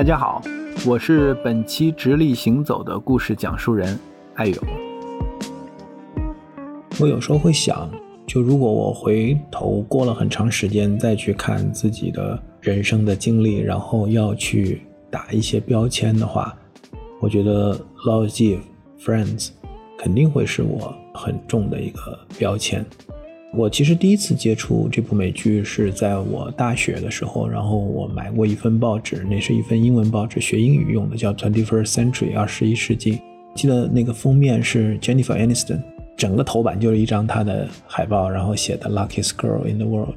大家好，我是本期直立行走的故事讲述人艾勇。我有时候会想，就如果我回头过了很长时间再去看自己的人生的经历，然后要去打一些标签的话，我觉得《Love G Friends》肯定会是我很重的一个标签。我其实第一次接触这部美剧是在我大学的时候，然后我买过一份报纸，那是一份英文报纸，学英语用的，叫《Twenty First Century》二十一世纪。记得那个封面是 Jennifer Aniston，整个头版就是一张她的海报，然后写的 “Luckiest Girl in the World”。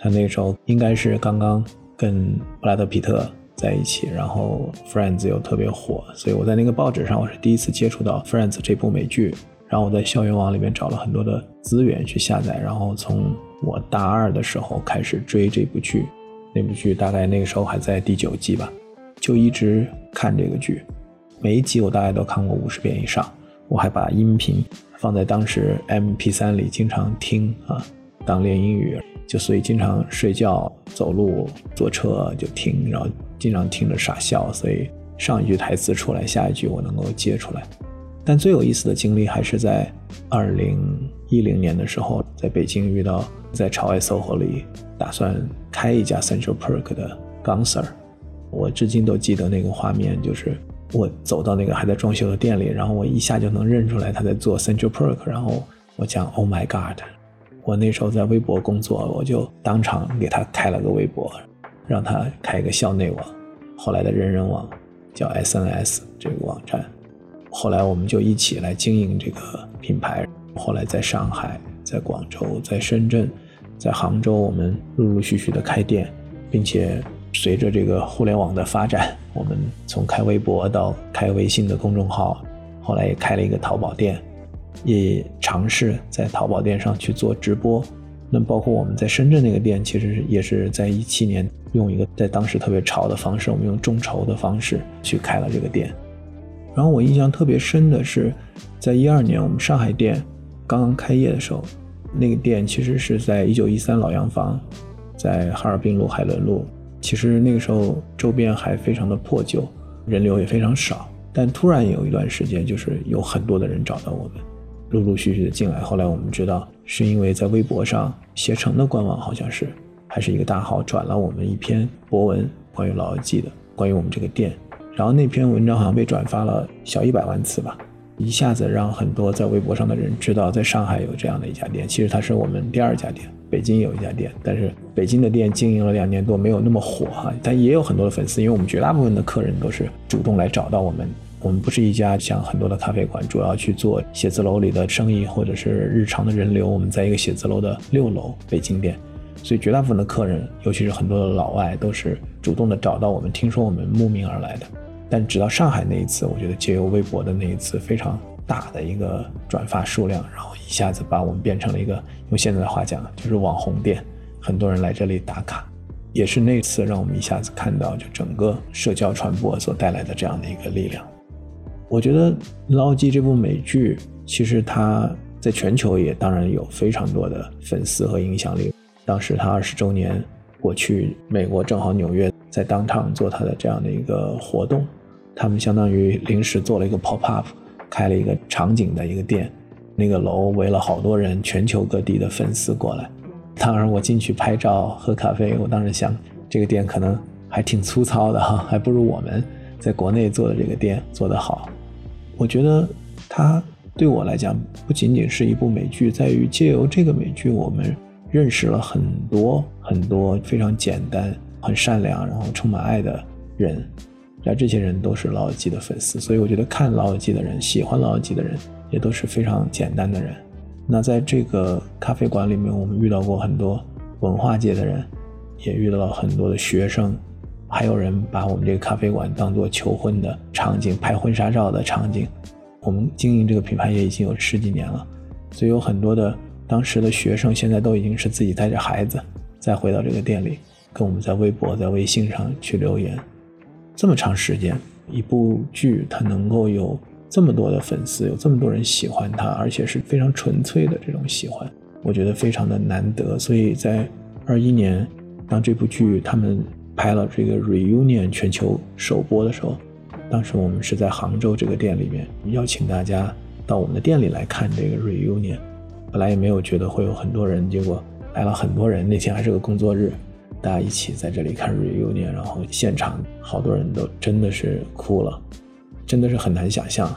她那个时候应该是刚刚跟布拉德皮特在一起，然后《Friends》又特别火，所以我在那个报纸上我是第一次接触到《Friends》这部美剧。然后我在校园网里面找了很多的资源去下载，然后从我大二的时候开始追这部剧，那部剧大概那个时候还在第九季吧，就一直看这个剧，每一集我大概都看过五十遍以上，我还把音频放在当时 MP3 里经常听啊，当练英语，就所以经常睡觉、走路、坐车就听，然后经常听着傻笑，所以上一句台词出来，下一句我能够接出来。但最有意思的经历还是在二零一零年的时候，在北京遇到在朝外 SOHO 里打算开一家 Central Perk 的刚 Sir，我至今都记得那个画面，就是我走到那个还在装修的店里，然后我一下就能认出来他在做 Central Perk，然后我讲 Oh my God，我那时候在微博工作，我就当场给他开了个微博，让他开一个校内网，后来的人人网叫 SNS 这个网站。后来我们就一起来经营这个品牌。后来在上海、在广州、在深圳、在杭州，我们陆陆续续的开店，并且随着这个互联网的发展，我们从开微博到开微信的公众号，后来也开了一个淘宝店，也尝试在淘宝店上去做直播。那包括我们在深圳那个店，其实也是在一七年用一个在当时特别潮的方式，我们用众筹的方式去开了这个店。然后我印象特别深的是，在一二年我们上海店刚刚开业的时候，那个店其实是在一九一三老洋房，在哈尔滨路海伦路。其实那个时候周边还非常的破旧，人流也非常少。但突然有一段时间，就是有很多的人找到我们，陆陆续续的进来。后来我们知道，是因为在微博上，携程的官网好像是还是一个大号转了我们一篇博文，关于老友记的，关于我们这个店。然后那篇文章好像被转发了小一百万次吧，一下子让很多在微博上的人知道，在上海有这样的一家店。其实它是我们第二家店，北京有一家店，但是北京的店经营了两年多，没有那么火哈。但也有很多的粉丝，因为我们绝大部分的客人都是主动来找到我们。我们不是一家像很多的咖啡馆，主要去做写字楼里的生意或者是日常的人流。我们在一个写字楼的六楼，北京店，所以绝大部分的客人，尤其是很多的老外，都是主动的找到我们，听说我们慕名而来的。但直到上海那一次，我觉得借由微博的那一次非常大的一个转发数量，然后一下子把我们变成了一个用现在的话讲就是网红店，很多人来这里打卡，也是那次让我们一下子看到就整个社交传播所带来的这样的一个力量。我觉得《捞机》这部美剧其实它在全球也当然有非常多的粉丝和影响力。当时他二十周年，我去美国正好纽约在当场做他的这样的一个活动。他们相当于临时做了一个 pop up，开了一个场景的一个店，那个楼围了好多人，全球各地的粉丝过来。当然，我进去拍照喝咖啡，我当时想，这个店可能还挺粗糙的哈，还不如我们在国内做的这个店做得好。我觉得它对我来讲不仅仅是一部美剧，在于借由这个美剧，我们认识了很多很多非常简单、很善良，然后充满爱的人。那这些人都是老友记的粉丝，所以我觉得看老友记的人、喜欢老友记的人，也都是非常简单的人。那在这个咖啡馆里面，我们遇到过很多文化界的人，也遇到了很多的学生，还有人把我们这个咖啡馆当做求婚的场景、拍婚纱照的场景。我们经营这个品牌也已经有十几年了，所以有很多的当时的学生，现在都已经是自己带着孩子再回到这个店里，跟我们在微博、在微信上去留言。这么长时间，一部剧它能够有这么多的粉丝，有这么多人喜欢它，而且是非常纯粹的这种喜欢，我觉得非常的难得。所以在二一年，当这部剧他们拍了这个 Reunion 全球首播的时候，当时我们是在杭州这个店里面邀请大家到我们的店里来看这个 Reunion。本来也没有觉得会有很多人，结果来了很多人。那天还是个工作日，大家一起在这里看 Reunion，然后现场好多人都真的是哭了，真的是很难想象。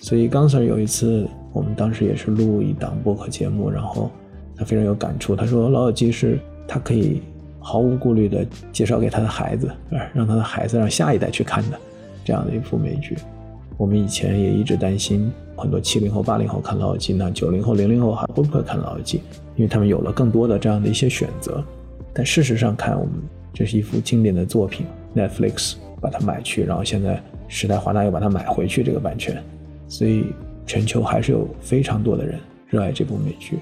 所以刚 Sir 有一次，我们当时也是录一档播客节目，然后他非常有感触，他说《老友记》是他可以毫无顾虑的介绍给他的孩子，让他的孩子让下一代去看的这样的一部美剧。我们以前也一直担心。很多七零后、八零后看《老友记》，那九零后、零零后还会不会看《老友记》？因为他们有了更多的这样的一些选择。但事实上看，我们这是一幅经典的作品，Netflix 把它买去，然后现在时代华纳又把它买回去这个版权，所以全球还是有非常多的人热爱这部美剧。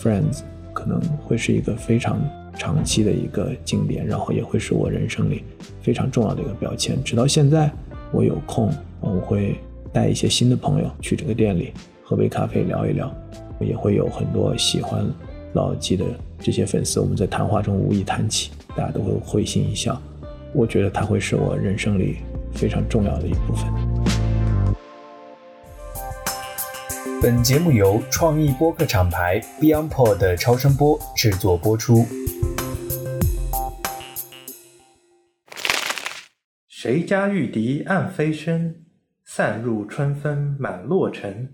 Friends 可能会是一个非常长期的一个经典，然后也会是我人生里非常重要的一个标签。直到现在，我有空我会。带一些新的朋友去这个店里喝杯咖啡聊一聊，也会有很多喜欢老纪的这些粉丝，我们在谈话中无意谈起，大家都会会心一笑。我觉得他会是我人生里非常重要的一部分。本节目由创意播客厂牌 BeyondPod 的超声波制作播出。谁家玉笛暗飞声？散入春风满洛城，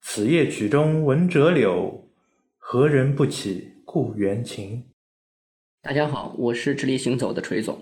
此夜曲中闻折柳，何人不起故园情？大家好，我是直立行走的锤总。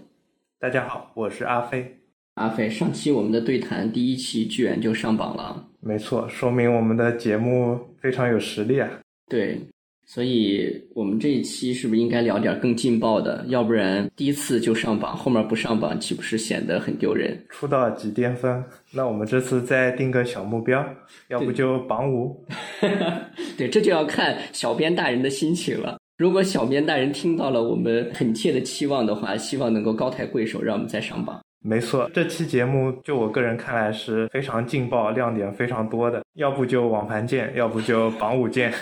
大家好，我是阿飞。阿飞，上期我们的对谈第一期居然就上榜了。没错，说明我们的节目非常有实力啊。对。所以我们这一期是不是应该聊点更劲爆的？要不然第一次就上榜，后面不上榜，岂不是显得很丢人？出道即巅峰，那我们这次再定个小目标，要不就榜五？对，这就要看小编大人的心情了。如果小编大人听到了我们恳切的期望的话，希望能够高抬贵手，让我们再上榜。没错，这期节目就我个人看来是非常劲爆、亮点非常多的。要不就网盘见，要不就榜五见。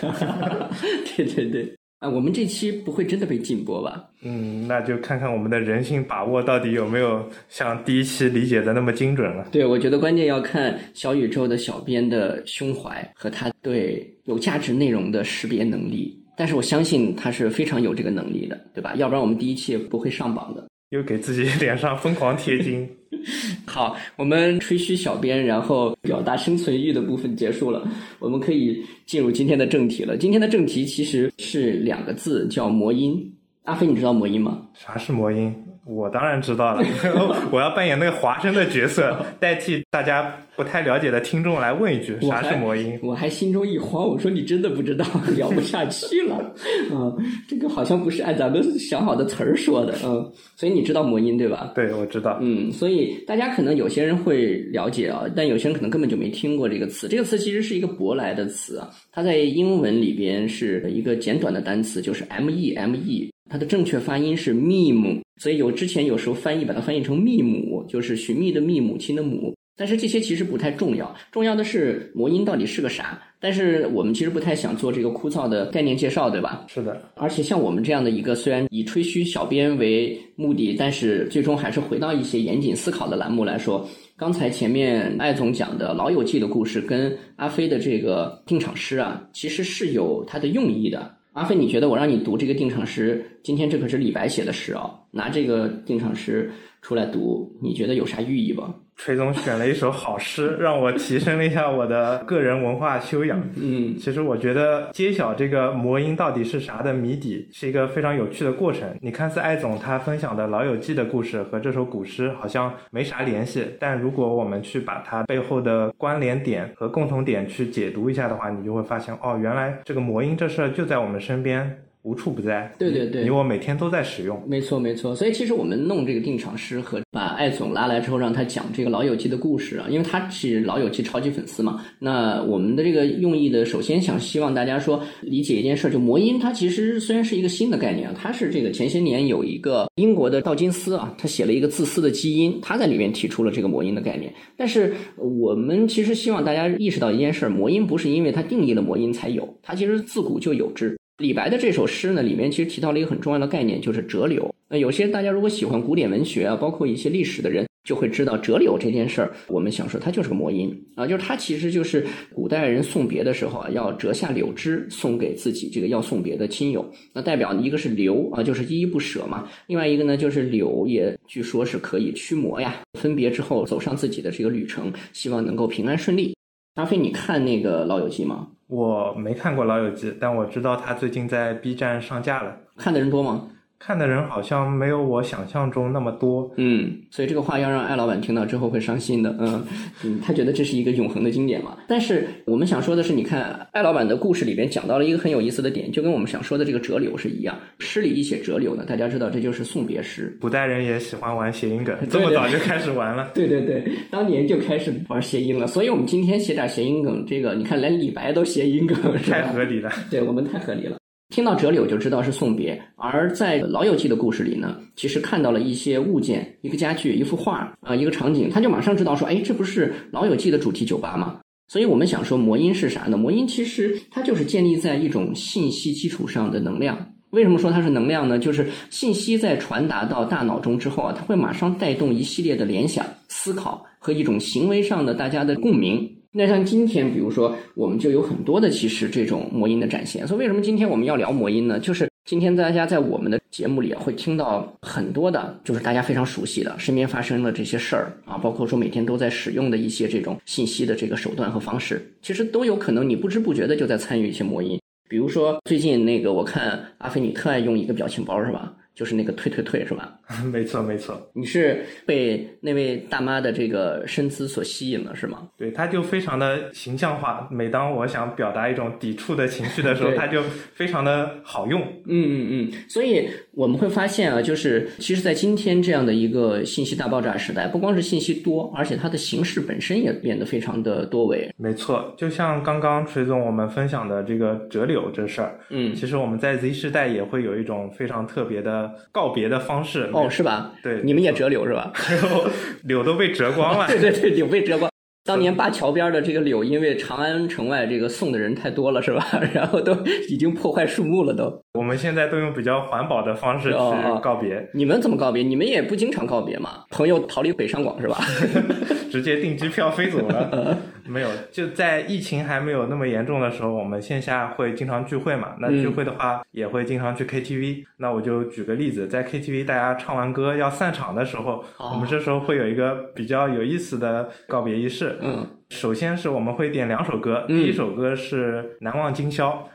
对对对，啊，我们这期不会真的被禁播吧？嗯，那就看看我们的人性把握到底有没有像第一期理解的那么精准了。对，我觉得关键要看小宇宙的小编的胸怀和他对有价值内容的识别能力。但是我相信他是非常有这个能力的，对吧？要不然我们第一期也不会上榜的。又给自己脸上疯狂贴金。好，我们吹嘘小编，然后表达生存欲的部分结束了，我们可以进入今天的正题了。今天的正题其实是两个字，叫魔音。阿飞，你知道魔音吗？啥是魔音？我当然知道了，我要扮演那个华生的角色，代替大家。不太了解的听众来问一句：啥是魔音？我还心中一慌，我说你真的不知道，聊不下去了。嗯，这个好像不是按咱们想好的词儿说的。嗯，所以你知道魔音对吧？对，我知道。嗯，所以大家可能有些人会了解啊，但有些人可能根本就没听过这个词。这个词其实是一个舶来的词啊，它在英文里边是一个简短的单词，就是 M E M E，它的正确发音是 meme，所以有之前有时候翻译把它翻译成密母，就是寻觅的觅，母亲的母。但是这些其实不太重要，重要的是魔音到底是个啥？但是我们其实不太想做这个枯燥的概念介绍，对吧？是的。而且像我们这样的一个虽然以吹嘘小编为目的，但是最终还是回到一些严谨思考的栏目来说，刚才前面艾总讲的老友记的故事跟阿飞的这个定场诗啊，其实是有它的用意的。阿飞，你觉得我让你读这个定场诗，今天这可是李白写的诗啊，拿这个定场诗出来读，你觉得有啥寓意不？锤总选了一首好诗，让我提升了一下我的个人文化修养。嗯，其实我觉得揭晓这个魔音到底是啥的谜底，是一个非常有趣的过程。你看似艾总他分享的老友记的故事和这首古诗好像没啥联系，但如果我们去把它背后的关联点和共同点去解读一下的话，你就会发现，哦，原来这个魔音这事儿就在我们身边。无处不在，对对对，你我每天都在使用，没错没错。所以其实我们弄这个定场诗和把艾总拉来之后，让他讲这个老友记的故事啊，因为他是老友记超级粉丝嘛。那我们的这个用意的，首先想希望大家说理解一件事，就魔音它其实虽然是一个新的概念啊，它是这个前些年有一个英国的道金斯啊，他写了一个自私的基因，他在里面提出了这个魔音的概念。但是我们其实希望大家意识到一件事，魔音不是因为它定义了魔音才有，它其实自古就有之。李白的这首诗呢，里面其实提到了一个很重要的概念，就是折柳。那有些大家如果喜欢古典文学啊，包括一些历史的人，就会知道折柳这件事儿。我们想说，它就是个魔音啊，就是它其实就是古代人送别的时候啊，要折下柳枝送给自己这个要送别的亲友。那代表一个是留啊，就是依依不舍嘛；另外一个呢，就是柳也据说是可以驱魔呀。分别之后走上自己的这个旅程，希望能够平安顺利。阿飞，你看那个《老友记》吗？我没看过《老友记》，但我知道它最近在 B 站上架了。看的人多吗？看的人好像没有我想象中那么多。嗯，所以这个话要让艾老板听到之后会伤心的。嗯嗯，他觉得这是一个永恒的经典嘛。但是我们想说的是，你看艾老板的故事里边讲到了一个很有意思的点，就跟我们想说的这个折柳是一样。诗里一写折柳呢，大家知道这就是送别诗。古代人也喜欢玩谐音梗，这么早就开始玩了。对对对，当年就开始玩谐音了。所以我们今天写点谐音梗，这个你看连李白都谐音梗，太合理了。对我们太合理了。听到折柳就知道是送别，而在《老友记》的故事里呢，其实看到了一些物件，一个家具，一幅画啊，一个场景，他就马上知道说，哎，这不是《老友记》的主题酒吧吗？所以我们想说，魔音是啥呢？魔音其实它就是建立在一种信息基础上的能量。为什么说它是能量呢？就是信息在传达到大脑中之后啊，它会马上带动一系列的联想、思考和一种行为上的大家的共鸣。那像今天，比如说，我们就有很多的其实这种魔音的展现。所以为什么今天我们要聊魔音呢？就是今天大家在我们的节目里，会听到很多的，就是大家非常熟悉的身边发生的这些事儿啊，包括说每天都在使用的一些这种信息的这个手段和方式，其实都有可能你不知不觉的就在参与一些魔音。比如说最近那个，我看阿飞你特爱用一个表情包，是吧？就是那个退退退是吧？没错没错，你是被那位大妈的这个身姿所吸引了是吗？对，她就非常的形象化。每当我想表达一种抵触的情绪的时候，她就非常的好用。嗯嗯嗯，所以我们会发现啊，就是其实，在今天这样的一个信息大爆炸时代，不光是信息多，而且它的形式本身也变得非常的多维。没错，就像刚刚锤总我们分享的这个折柳这事儿，嗯，其实我们在 Z 时代也会有一种非常特别的。告别的方式哦，是吧？对，你们也折柳是吧？柳都被折光了。对 对对，柳被折光。当年灞桥边的这个柳，因为长安城外这个送的人太多了，是吧？然后都已经破坏树木了，都。我们现在都用比较环保的方式去告别。你们怎么告别？你们也不经常告别嘛？朋友逃离北上广是吧？直接订机票飞走了。没有，就在疫情还没有那么严重的时候，我们线下会经常聚会嘛。那聚会的话，也会经常去 KTV。那我就举个例子，在 KTV 大家唱完歌要散场的时候，我们这时候会有一个比较有意思的告别仪式。嗯，首先是我们会点两首歌，第一首歌是《难忘今宵》。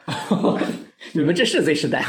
你们这是 Z 时代，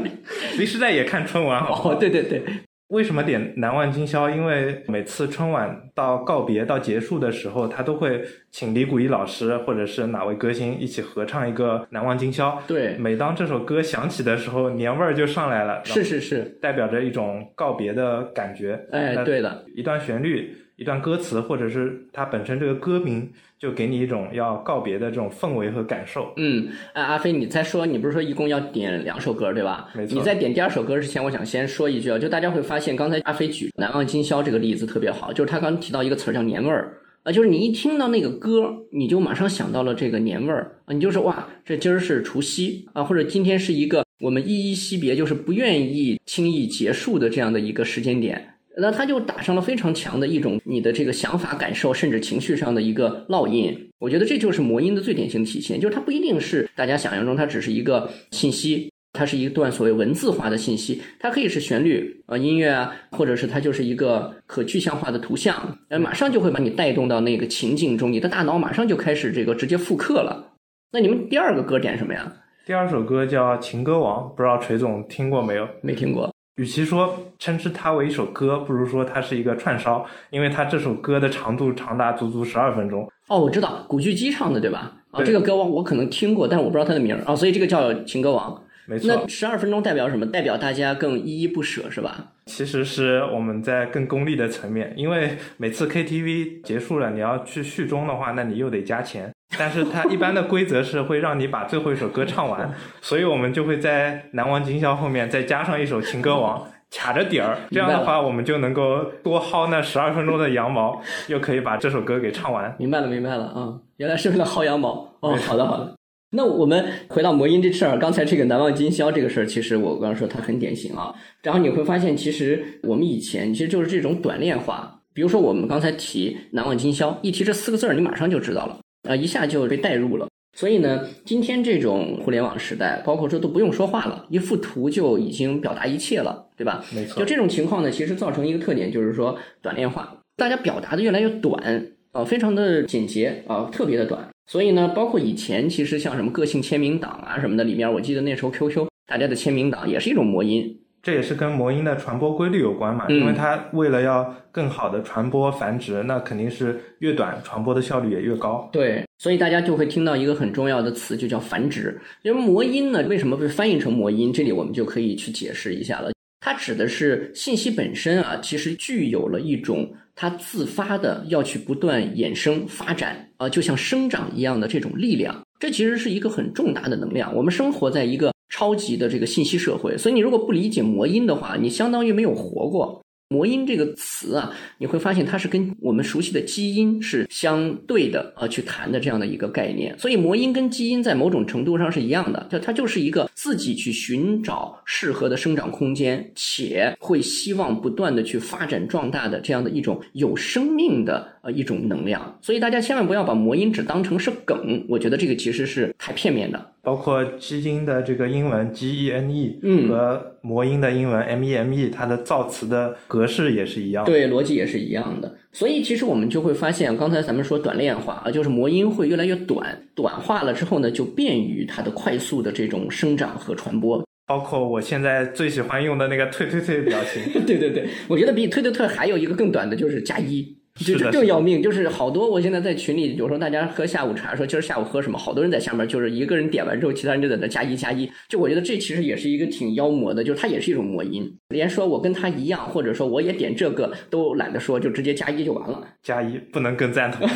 Z 时代也看春晚哦，对对对。为什么点《难忘今宵》？因为每次春晚到告别到结束的时候，他都会请李谷一老师或者是哪位歌星一起合唱一个《难忘今宵》。对，每当这首歌响起的时候，年味儿就上来了。是是是，代表着一种告别的感觉。哎，对的，一段旋律。一段歌词，或者是它本身这个歌名，就给你一种要告别的这种氛围和感受。嗯，哎，阿飞，你再说，你不是说一共要点两首歌，对吧？没错。你在点第二首歌之前，我想先说一句啊，就大家会发现，刚才阿飞举《难忘今宵》这个例子特别好，就是他刚提到一个词儿叫年味儿啊，就是你一听到那个歌，你就马上想到了这个年味儿啊，你就说哇，这今儿是除夕啊，或者今天是一个我们依依惜别，就是不愿意轻易结束的这样的一个时间点。那他就打上了非常强的一种你的这个想法、感受，甚至情绪上的一个烙印。我觉得这就是魔音的最典型的体现，就是它不一定是大家想象中，它只是一个信息，它是一段所谓文字化的信息，它可以是旋律啊、音乐啊，或者是它就是一个可具象化的图像，呃，马上就会把你带动到那个情境中，你的大脑马上就开始这个直接复刻了。那你们第二个歌点什么呀？第二首歌叫《情歌王》，不知道锤总听过没有？没听过。与其说称之它为一首歌，不如说它是一个串烧，因为它这首歌的长度长达足足十二分钟。哦，我知道古巨基唱的，对吧？啊，这个歌王我可能听过，但是我不知道他的名儿啊，所以这个叫情歌王。没错。那十二分钟代表什么？代表大家更依依不舍，是吧？其实是我们在更功利的层面，因为每次 KTV 结束了，你要去续钟的话，那你又得加钱。但是它一般的规则是会让你把最后一首歌唱完，所以我们就会在《难忘今宵》后面再加上一首《情歌王》，卡着底儿。这样的话，我们就能够多薅那十二分钟的羊毛，又可以把这首歌给唱完。明白了，明白了啊！原来是为了薅羊毛。哦，好的，好的。那我们回到魔音这事儿，刚才这个难忘今宵这个事儿，其实我刚刚说它很典型啊。然后你会发现，其实我们以前其实就是这种短链化。比如说我们刚才提难忘今宵，一提这四个字儿，你马上就知道了啊，一下就被带入了。所以呢，今天这种互联网时代，包括说都不用说话了，一幅图就已经表达一切了，对吧？没错。就这种情况呢，其实造成一个特点，就是说短链化，大家表达的越来越短啊，非常的简洁啊，特别的短。所以呢，包括以前其实像什么个性签名档啊什么的，里面我记得那时候 QQ 大家的签名档也是一种魔音。这也是跟魔音的传播规律有关嘛，因为它为了要更好的传播繁殖，那肯定是越短传播的效率也越高。对，所以大家就会听到一个很重要的词，就叫繁殖。因为魔音呢，为什么被翻译成魔音？这里我们就可以去解释一下了。它指的是信息本身啊，其实具有了一种它自发的要去不断衍生发展啊，就像生长一样的这种力量。这其实是一个很重大的能量。我们生活在一个。超级的这个信息社会，所以你如果不理解魔音的话，你相当于没有活过。魔音这个词啊，你会发现它是跟我们熟悉的基因是相对的啊，去谈的这样的一个概念。所以魔音跟基因在某种程度上是一样的，就它就是一个自己去寻找适合的生长空间，且会希望不断的去发展壮大的这样的一种有生命的呃一种能量。所以大家千万不要把魔音只当成是梗，我觉得这个其实是太片面的。包括基因的这个英文 G E N E，嗯，和魔音的英文 M E M E，它的造词的格式也是一样，对，逻辑也是一样的。所以其实我们就会发现，刚才咱们说短链化啊，就是魔音会越来越短，短化了之后呢，就便于它的快速的这种生长和传播。包括我现在最喜欢用的那个退退退表情，对对对，我觉得比退退退还有一个更短的，就是加一。就这更要命，就是好多我现在在群里，有时候大家喝下午茶，说今儿下午喝什么，好多人在下面，就是一个人点完之后，其他人就在那加一加一。就我觉得这其实也是一个挺妖魔的，就是它也是一种魔音，连说我跟他一样，或者说我也点这个都懒得说，就直接加一就完了。加一不能更赞同，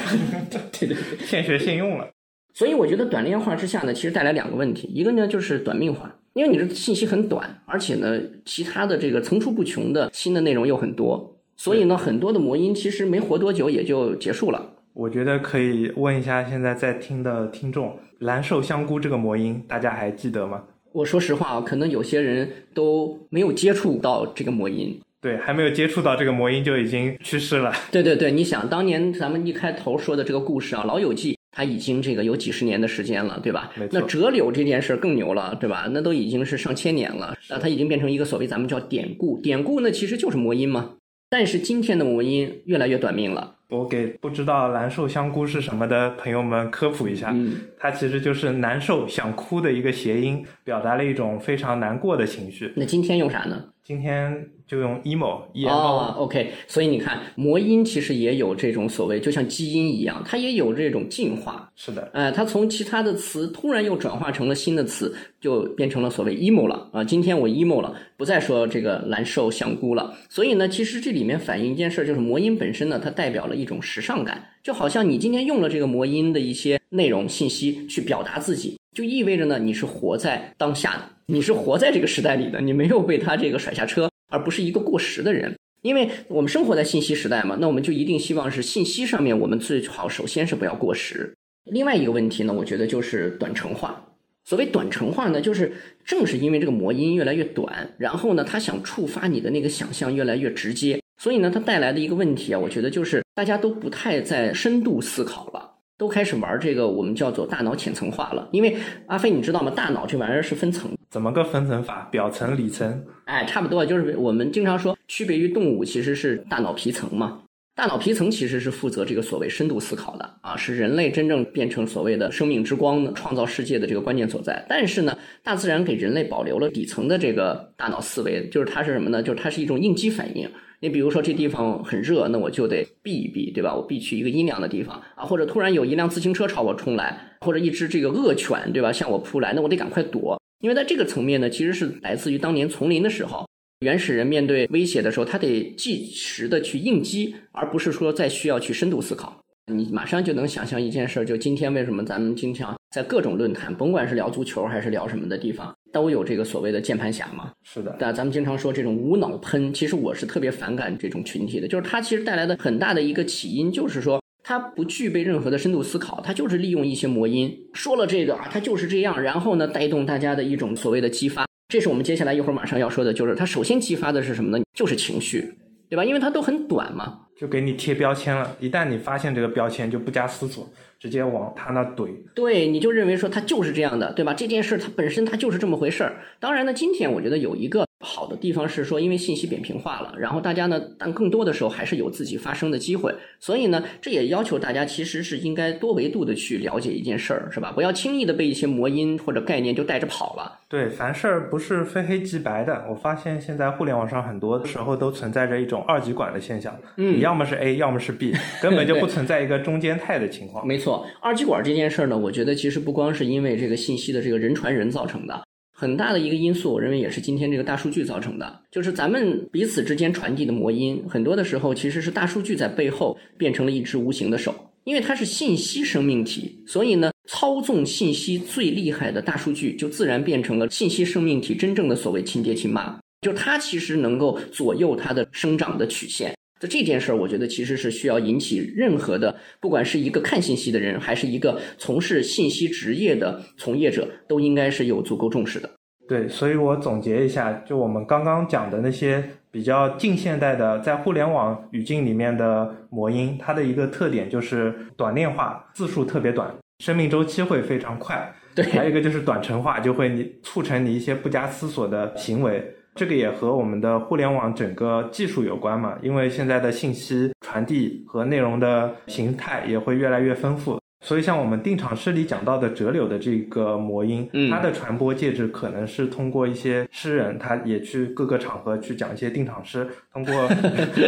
对 对对，现学现用了。所以我觉得短链化之下呢，其实带来两个问题，一个呢就是短命化，因为你的信息很短，而且呢其他的这个层出不穷的新的内容又很多。所以呢，很多的魔音其实没活多久也就结束了。我觉得可以问一下现在在听的听众，蓝瘦香菇这个魔音，大家还记得吗？我说实话啊，可能有些人都没有接触到这个魔音。对，还没有接触到这个魔音就已经去世了。对对对，你想当年咱们一开头说的这个故事啊，《老友记》它已经这个有几十年的时间了，对吧？那折柳这件事更牛了，对吧？那都已经是上千年了，那它已经变成一个所谓咱们叫典故。典故呢，其实就是魔音嘛。但是今天的魔音越来越短命了。我给不知道蓝瘦香菇是什么的朋友们科普一下，嗯，它其实就是难受、想哭的一个谐音，表达了一种非常难过的情绪。那今天用啥呢？今天就用 emo emo。哦，OK，所以你看，魔音其实也有这种所谓，就像基因一样，它也有这种进化。是的，呃，它从其他的词突然又转化成了新的词，就变成了所谓 emo 了啊。今天我 emo 了，不再说这个蓝瘦香菇了。所以呢，其实这里面反映一件事，就是魔音本身呢，它代表了一种时尚感，就好像你今天用了这个魔音的一些内容信息去表达自己，就意味着呢，你是活在当下的。你是活在这个时代里的，你没有被他这个甩下车，而不是一个过时的人。因为我们生活在信息时代嘛，那我们就一定希望是信息上面我们最好首先是不要过时。另外一个问题呢，我觉得就是短程化。所谓短程化呢，就是正是因为这个魔音越来越短，然后呢，他想触发你的那个想象越来越直接，所以呢，它带来的一个问题啊，我觉得就是大家都不太在深度思考了。都开始玩这个，我们叫做大脑浅层化了。因为阿飞，你知道吗？大脑这玩意儿是分层，怎么个分层法？表层、里层？哎，差不多，就是我们经常说，区别于动物，其实是大脑皮层嘛。大脑皮层其实是负责这个所谓深度思考的啊，是人类真正变成所谓的生命之光的创造世界的这个关键所在。但是呢，大自然给人类保留了底层的这个大脑思维，就是它是什么呢？就是它是一种应激反应。你比如说这地方很热，那我就得避一避，对吧？我避去一个阴凉的地方啊，或者突然有一辆自行车朝我冲来，或者一只这个恶犬，对吧？向我扑来，那我得赶快躲。因为在这个层面呢，其实是来自于当年丛林的时候。原始人面对威胁的时候，他得即时的去应激，而不是说再需要去深度思考。你马上就能想象一件事，就今天为什么咱们经常在各种论坛，甭管是聊足球还是聊什么的地方，都有这个所谓的键盘侠嘛？是的。但咱们经常说这种无脑喷，其实我是特别反感这种群体的，就是它其实带来的很大的一个起因，就是说它不具备任何的深度思考，它就是利用一些魔音说了这个啊，它就是这样，然后呢带动大家的一种所谓的激发。这是我们接下来一会儿马上要说的，就是它首先激发的是什么呢？就是情绪，对吧？因为它都很短嘛。就给你贴标签了，一旦你发现这个标签，就不加思索，直接往他那怼。对，你就认为说他就是这样的，对吧？这件事它本身它就是这么回事儿。当然呢，今天我觉得有一个好的地方是说，因为信息扁平化了，然后大家呢，但更多的时候还是有自己发声的机会。所以呢，这也要求大家其实是应该多维度的去了解一件事儿，是吧？不要轻易的被一些魔音或者概念就带着跑了。对，凡事儿不是非黑即白的。我发现现在互联网上很多时候都存在着一种二极管的现象，嗯你要么是 A，要么是 B，根本就不存在一个中间态的情况。没错，二极管这件事儿呢，我觉得其实不光是因为这个信息的这个人传人造成的，很大的一个因素，我认为也是今天这个大数据造成的，就是咱们彼此之间传递的魔音，很多的时候其实是大数据在背后变成了一只无形的手，因为它是信息生命体，所以呢，操纵信息最厉害的大数据就自然变成了信息生命体真正的所谓亲爹亲妈，就它其实能够左右它的生长的曲线。就这件事儿，我觉得其实是需要引起任何的，不管是一个看信息的人，还是一个从事信息职业的从业者，都应该是有足够重视的。对，所以我总结一下，就我们刚刚讲的那些比较近现代的，在互联网语境里面的魔音，它的一个特点就是短链化，字数特别短，生命周期会非常快。对，还有一个就是短程化，就会你促成你一些不加思索的行为。这个也和我们的互联网整个技术有关嘛，因为现在的信息传递和内容的形态也会越来越丰富。所以，像我们定场诗里讲到的折柳的这个魔音，嗯它的传播介质可能是通过一些诗人，他也去各个场合去讲一些定场诗，通过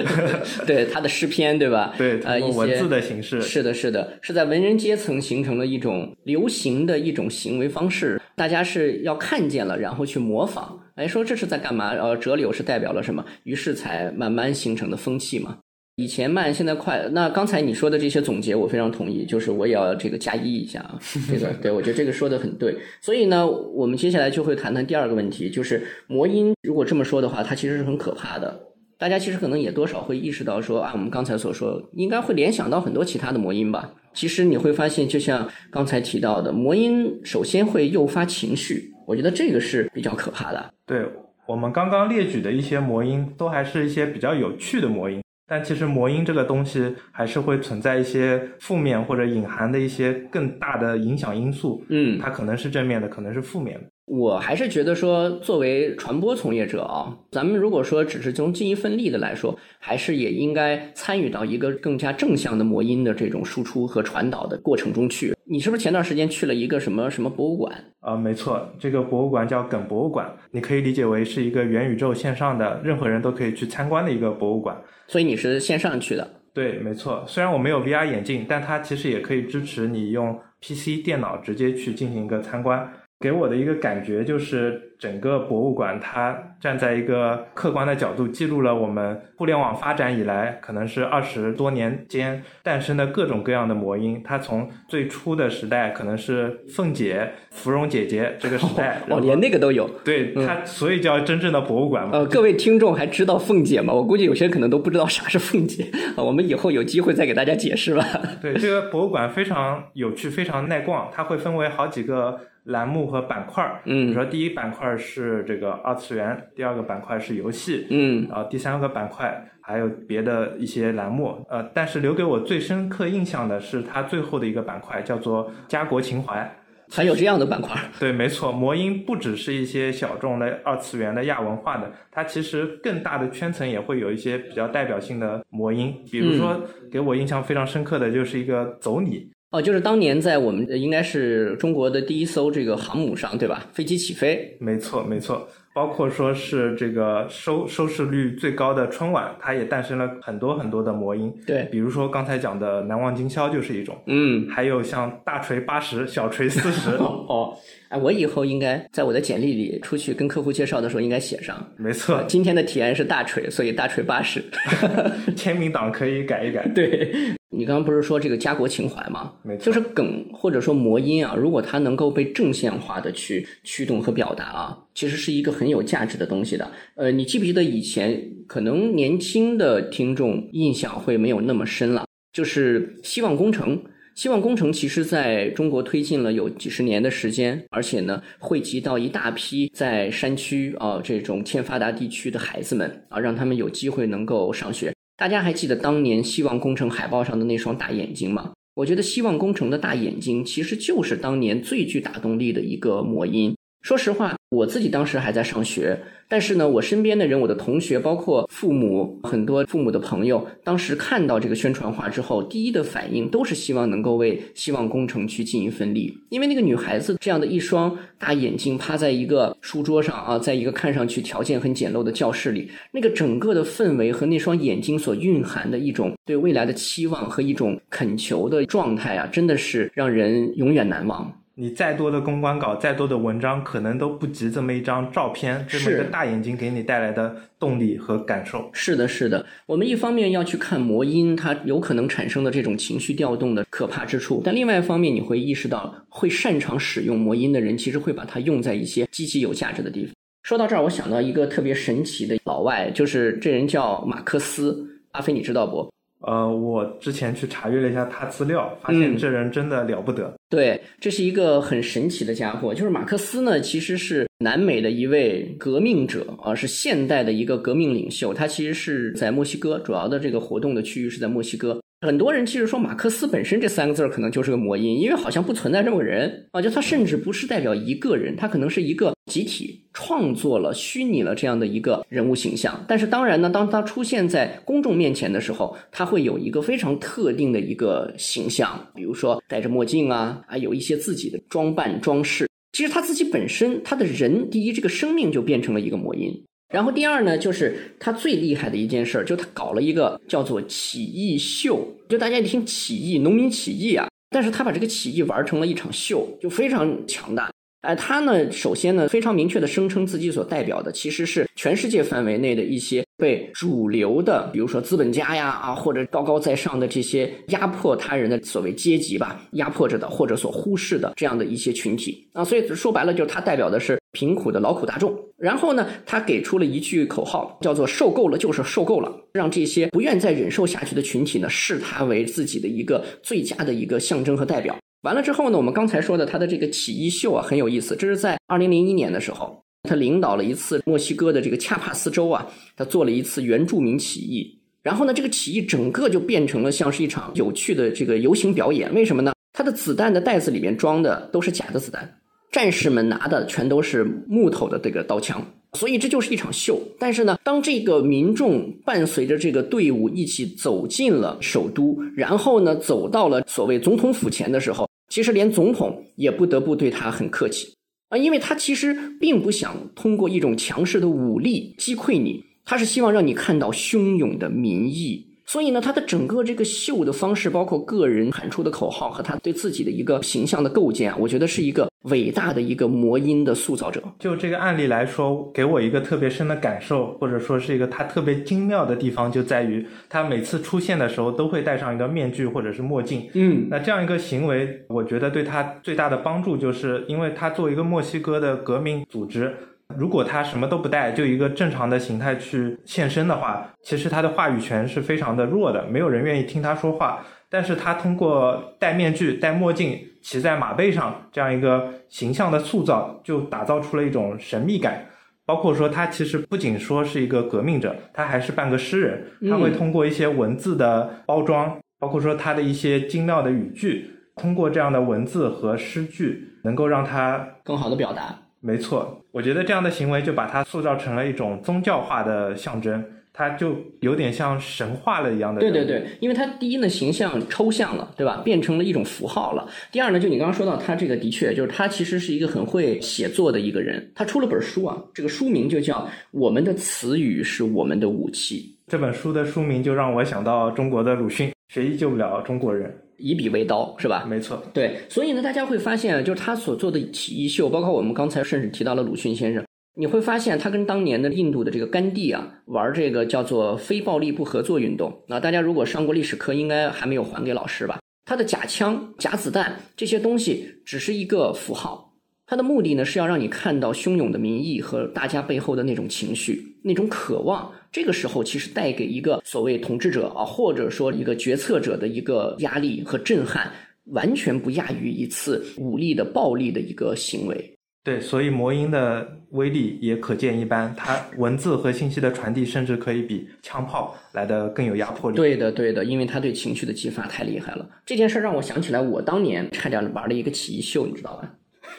对他的诗篇，对吧？对通过文字的形式，是的，是的，是在文人阶层形成了一种流行的一种行为方式，大家是要看见了，然后去模仿。哎，说这是在干嘛？呃，折柳是代表了什么？于是才慢慢形成的风气嘛。以前慢，现在快。那刚才你说的这些总结，我非常同意，就是我也要这个加一一下啊。这个对我觉得这个说的很对。所以呢，我们接下来就会谈谈第二个问题，就是魔音。如果这么说的话，它其实是很可怕的。大家其实可能也多少会意识到说啊，我们刚才所说，应该会联想到很多其他的魔音吧。其实你会发现，就像刚才提到的，魔音首先会诱发情绪，我觉得这个是比较可怕的。对我们刚刚列举的一些魔音，都还是一些比较有趣的魔音。但其实魔音这个东西还是会存在一些负面或者隐含的一些更大的影响因素。嗯，它可能是正面的，可能是负面的。我还是觉得说，作为传播从业者啊，咱们如果说只是从尽一份力的来说，还是也应该参与到一个更加正向的魔音的这种输出和传导的过程中去。你是不是前段时间去了一个什么什么博物馆？啊、没错，这个博物馆叫梗博物馆，你可以理解为是一个元宇宙线上的，任何人都可以去参观的一个博物馆。所以你是线上去的。对，没错。虽然我没有 VR 眼镜，但它其实也可以支持你用 PC 电脑直接去进行一个参观。给我的一个感觉就是，整个博物馆它站在一个客观的角度，记录了我们互联网发展以来，可能是二十多年间诞生的各种各样的魔音。它从最初的时代，可能是凤姐、芙蓉姐姐这个时代，然哦，连那个都有。对它，所以叫真正的博物馆嘛。呃，各位听众还知道凤姐吗？我估计有些人可能都不知道啥是凤姐啊。我们以后有机会再给大家解释吧。对，这个博物馆非常有趣，非常耐逛，它会分为好几个栏目和板块儿。比嗯如说，第一板块是这个二次元，第二个板块是游戏，嗯然后第三个板块还有别的一些栏目。呃，但是留给我最深刻印象的是它最后的一个板块，叫做家国情怀。还有这样的板块。对，没错，魔音不只是一些小众的二次元的亚文化的，它其实更大的圈层也会有一些比较代表性的魔音。比如说，给我印象非常深刻的就是一个走你。哦，就是当年在我们呃应该是中国的第一艘这个航母上，对吧？飞机起飞，没错，没错，包括说是这个收收视率最高的春晚，它也诞生了很多很多的魔音。对，比如说刚才讲的《难忘今宵》就是一种，嗯，还有像大锤八十、小锤四十，哦，哎，我以后应该在我的简历里出去跟客户介绍的时候应该写上，没错，今天的体验是大锤，所以大锤八十。签名档可以改一改。对你刚刚不是说这个家国情怀吗？没错就是梗或者说魔音啊，如果它能够被正向化的去驱动和表达啊，其实是一个很有价值的东西的。呃，你记不记得以前可能年轻的听众印象会没有那么深了？就是希望工程。希望工程其实在中国推进了有几十年的时间，而且呢，汇集到一大批在山区啊这种欠发达地区的孩子们啊，让他们有机会能够上学。大家还记得当年希望工程海报上的那双大眼睛吗？我觉得希望工程的大眼睛其实就是当年最具打动力的一个魔音。说实话，我自己当时还在上学，但是呢，我身边的人，我的同学，包括父母，很多父母的朋友，当时看到这个宣传画之后，第一的反应都是希望能够为希望工程去尽一份力，因为那个女孩子这样的一双大眼睛趴在一个书桌上啊，在一个看上去条件很简陋的教室里，那个整个的氛围和那双眼睛所蕴含的一种对未来的期望和一种恳求的状态啊，真的是让人永远难忘。你再多的公关稿，再多的文章，可能都不及这么一张照片，这么一个大眼睛给你带来的动力和感受。是的，是的。我们一方面要去看魔音，它有可能产生的这种情绪调动的可怕之处，但另外一方面，你会意识到，会擅长使用魔音的人，其实会把它用在一些积极有价值的地方。说到这儿，我想到一个特别神奇的老外，就是这人叫马克思。阿飞，你知道不？呃，我之前去查阅了一下他资料，发现这人真的了不得。对，这是一个很神奇的家伙。就是马克思呢，其实是南美的一位革命者啊，是现代的一个革命领袖。他其实是在墨西哥，主要的这个活动的区域是在墨西哥。很多人其实说马克思本身这三个字可能就是个魔音，因为好像不存在这么个人啊，就他甚至不是代表一个人，他可能是一个集体创作了、虚拟了这样的一个人物形象。但是当然呢，当他出现在公众面前的时候，他会有一个非常特定的一个形象，比如说戴着墨镜啊，啊有一些自己的装扮装饰。其实他自己本身，他的人第一这个生命就变成了一个魔音。然后第二呢，就是他最厉害的一件事儿，就他搞了一个叫做起义秀。就大家一听起义，农民起义啊，但是他把这个起义玩成了一场秀，就非常强大。哎，他呢，首先呢，非常明确的声称自己所代表的其实是全世界范围内的一些被主流的，比如说资本家呀啊，或者高高在上的这些压迫他人的所谓阶级吧，压迫着的或者所忽视的这样的一些群体啊，所以说白了，就是他代表的是贫苦的劳苦大众。然后呢，他给出了一句口号，叫做“受够了就是受够了”，让这些不愿再忍受下去的群体呢，视他为自己的一个最佳的一个象征和代表。完了之后呢，我们刚才说的他的这个起义秀啊，很有意思。这是在二零零一年的时候，他领导了一次墨西哥的这个恰帕斯州啊，他做了一次原住民起义。然后呢，这个起义整个就变成了像是一场有趣的这个游行表演。为什么呢？他的子弹的袋子里面装的都是假的子弹，战士们拿的全都是木头的这个刀枪。所以这就是一场秀，但是呢，当这个民众伴随着这个队伍一起走进了首都，然后呢，走到了所谓总统府前的时候，其实连总统也不得不对他很客气啊，因为他其实并不想通过一种强势的武力击溃你，他是希望让你看到汹涌的民意。所以呢，他的整个这个秀的方式，包括个人喊出的口号和他对自己的一个形象的构建，我觉得是一个伟大的一个魔音的塑造者。就这个案例来说，给我一个特别深的感受，或者说是一个他特别精妙的地方，就在于他每次出现的时候都会戴上一个面具或者是墨镜。嗯，那这样一个行为，我觉得对他最大的帮助，就是因为他作为一个墨西哥的革命组织。如果他什么都不带，就一个正常的形态去现身的话，其实他的话语权是非常的弱的，没有人愿意听他说话。但是他通过戴面具、戴墨镜、骑在马背上这样一个形象的塑造，就打造出了一种神秘感。包括说他其实不仅说是一个革命者，他还是半个诗人。他会通过一些文字的包装，包括说他的一些精妙的语句，通过这样的文字和诗句，能够让他更好的表达。没错，我觉得这样的行为就把它塑造成了一种宗教化的象征，它就有点像神话了一样的。对对对，因为它第一呢形象抽象了，对吧？变成了一种符号了。第二呢，就你刚刚说到他这个的确就是他其实是一个很会写作的一个人，他出了本书啊，这个书名就叫《我们的词语是我们的武器》。这本书的书名就让我想到中国的鲁迅，学医救不了中国人。以笔为刀，是吧？没错，对，所以呢，大家会发现，就是他所做的起义秀，包括我们刚才甚至提到了鲁迅先生，你会发现他跟当年的印度的这个甘地啊，玩这个叫做非暴力不合作运动。那大家如果上过历史课，应该还没有还给老师吧？他的假枪、假子弹这些东西只是一个符号，他的目的呢是要让你看到汹涌的民意和大家背后的那种情绪。那种渴望，这个时候其实带给一个所谓统治者啊，或者说一个决策者的一个压力和震撼，完全不亚于一次武力的暴力的一个行为。对，所以魔音的威力也可见一斑，它文字和信息的传递甚至可以比枪炮来的更有压迫力。对的，对的，因为它对情绪的激发太厉害了。这件事让我想起来，我当年差点玩了一个起义秀，你知道吧？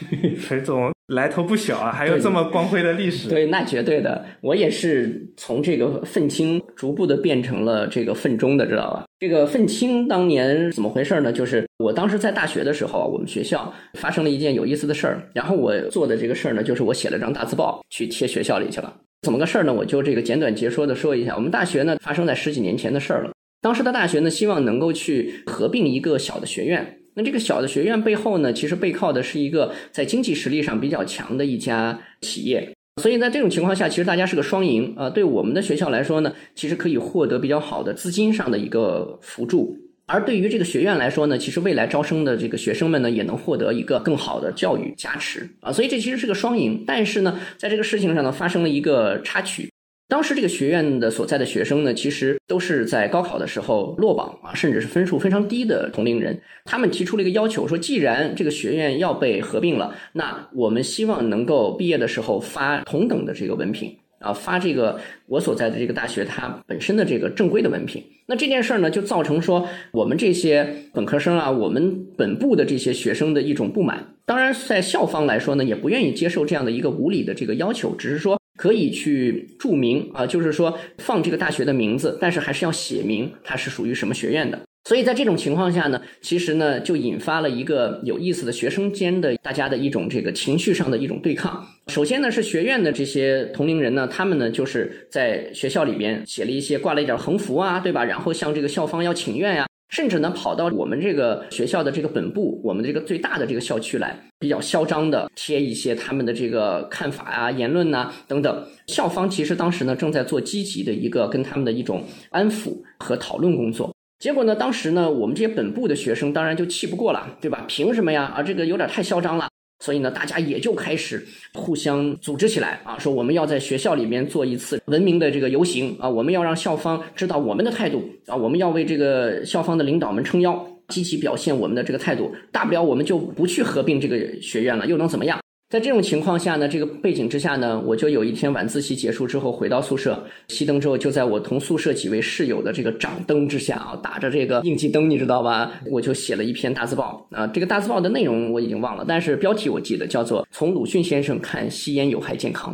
裴总来头不小啊，还有这么光辉的历史。对，那绝对的。我也是从这个愤青逐步的变成了这个愤中的，知道吧？这个愤青当年怎么回事呢？就是我当时在大学的时候，我们学校发生了一件有意思的事儿。然后我做的这个事儿呢，就是我写了张大字报去贴学校里去了。怎么个事儿呢？我就这个简短截说的说一下。我们大学呢，发生在十几年前的事儿了。当时的大学呢，希望能够去合并一个小的学院。那这个小的学院背后呢，其实背靠的是一个在经济实力上比较强的一家企业，所以在这种情况下，其实大家是个双赢啊。对我们的学校来说呢，其实可以获得比较好的资金上的一个辅助；而对于这个学院来说呢，其实未来招生的这个学生们呢，也能获得一个更好的教育加持啊。所以这其实是个双赢。但是呢，在这个事情上呢，发生了一个插曲。当时这个学院的所在的学生呢，其实都是在高考的时候落榜啊，甚至是分数非常低的同龄人。他们提出了一个要求，说既然这个学院要被合并了，那我们希望能够毕业的时候发同等的这个文凭啊，发这个我所在的这个大学它本身的这个正规的文凭。那这件事儿呢，就造成说我们这些本科生啊，我们本部的这些学生的一种不满。当然，在校方来说呢，也不愿意接受这样的一个无理的这个要求，只是说。可以去注明啊，就是说放这个大学的名字，但是还是要写明它是属于什么学院的。所以在这种情况下呢，其实呢就引发了一个有意思的学生间的大家的一种这个情绪上的一种对抗。首先呢是学院的这些同龄人呢，他们呢就是在学校里边写了一些挂了一点横幅啊，对吧？然后向这个校方要请愿呀。甚至呢，跑到我们这个学校的这个本部，我们这个最大的这个校区来，比较嚣张的贴一些他们的这个看法啊、言论呐等等。校方其实当时呢正在做积极的一个跟他们的一种安抚和讨论工作。结果呢，当时呢，我们这些本部的学生当然就气不过了，对吧？凭什么呀？啊，这个有点太嚣张了。所以呢，大家也就开始互相组织起来啊，说我们要在学校里面做一次文明的这个游行啊，我们要让校方知道我们的态度啊，我们要为这个校方的领导们撑腰，积极表现我们的这个态度。大不了我们就不去合并这个学院了，又能怎么样？在这种情况下呢，这个背景之下呢，我就有一天晚自习结束之后回到宿舍，熄灯之后，就在我同宿舍几位室友的这个掌灯之下啊，打着这个应急灯，你知道吧？我就写了一篇大字报啊。这个大字报的内容我已经忘了，但是标题我记得，叫做《从鲁迅先生看吸烟有害健康》。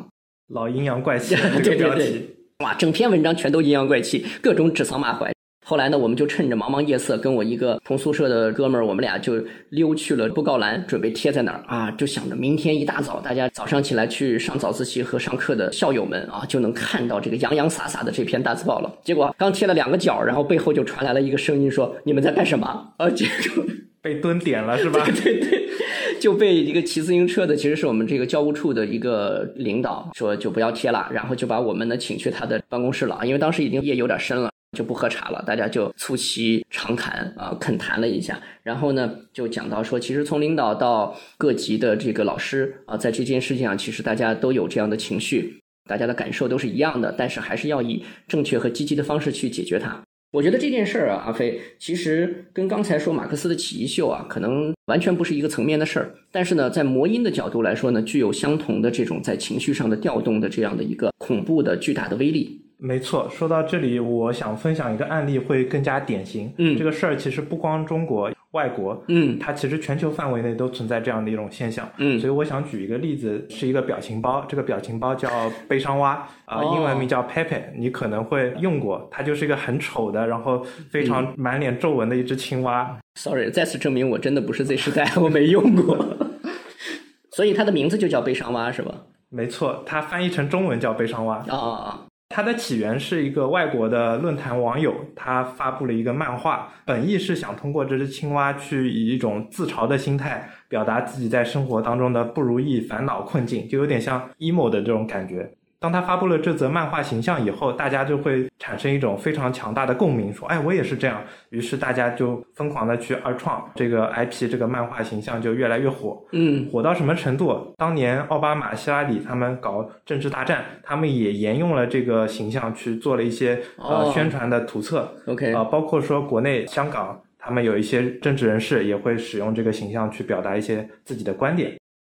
老阴阳怪气，这个 标题哇，整篇文章全都阴阳怪气，各种指桑骂槐。后来呢，我们就趁着茫茫夜色，跟我一个同宿舍的哥们儿，我们俩就溜去了布告栏，准备贴在哪儿啊？就想着明天一大早，大家早上起来去上早自习和上课的校友们啊，就能看到这个洋洋洒洒的这篇大字报了。结果刚贴了两个角，然后背后就传来了一个声音说：“你们在干什么？”啊，结果 被蹲点了是吧？对对，就被一个骑自行车的，其实是我们这个教务处的一个领导说就不要贴了，然后就把我们呢请去他的办公室了，因为当时已经夜有点深了。就不喝茶了，大家就促膝长谈啊，恳谈了一下，然后呢，就讲到说，其实从领导到各级的这个老师啊，在这件事情上，其实大家都有这样的情绪，大家的感受都是一样的，但是还是要以正确和积极的方式去解决它。我觉得这件事儿啊，阿飞，其实跟刚才说马克思的起义秀啊，可能完全不是一个层面的事儿，但是呢，在魔音的角度来说呢，具有相同的这种在情绪上的调动的这样的一个恐怖的巨大的威力。没错，说到这里，我想分享一个案例会更加典型。嗯，这个事儿其实不光中国，外国，嗯，它其实全球范围内都存在这样的一种现象。嗯，所以我想举一个例子，是一个表情包，这个表情包叫悲伤蛙，啊，英文名叫 Pepe，你可能会用过，它就是一个很丑的，然后非常满脸皱纹的一只青蛙。Sorry，再次证明我真的不是 Z 时代，我没用过。所以它的名字就叫悲伤蛙是吧？没错，它翻译成中文叫悲伤蛙。啊啊啊！它的起源是一个外国的论坛网友，他发布了一个漫画，本意是想通过这只青蛙去以一种自嘲的心态表达自己在生活当中的不如意、烦恼、困境，就有点像 emo 的这种感觉。当他发布了这则漫画形象以后，大家就会产生一种非常强大的共鸣，说：“哎，我也是这样。”于是大家就疯狂的去二创这个 IP，这个漫画形象就越来越火。嗯，火到什么程度？当年奥巴马、希拉里他们搞政治大战，他们也沿用了这个形象去做了一些呃宣传的图册。OK，啊，包括说国内香港，他们有一些政治人士也会使用这个形象去表达一些自己的观点。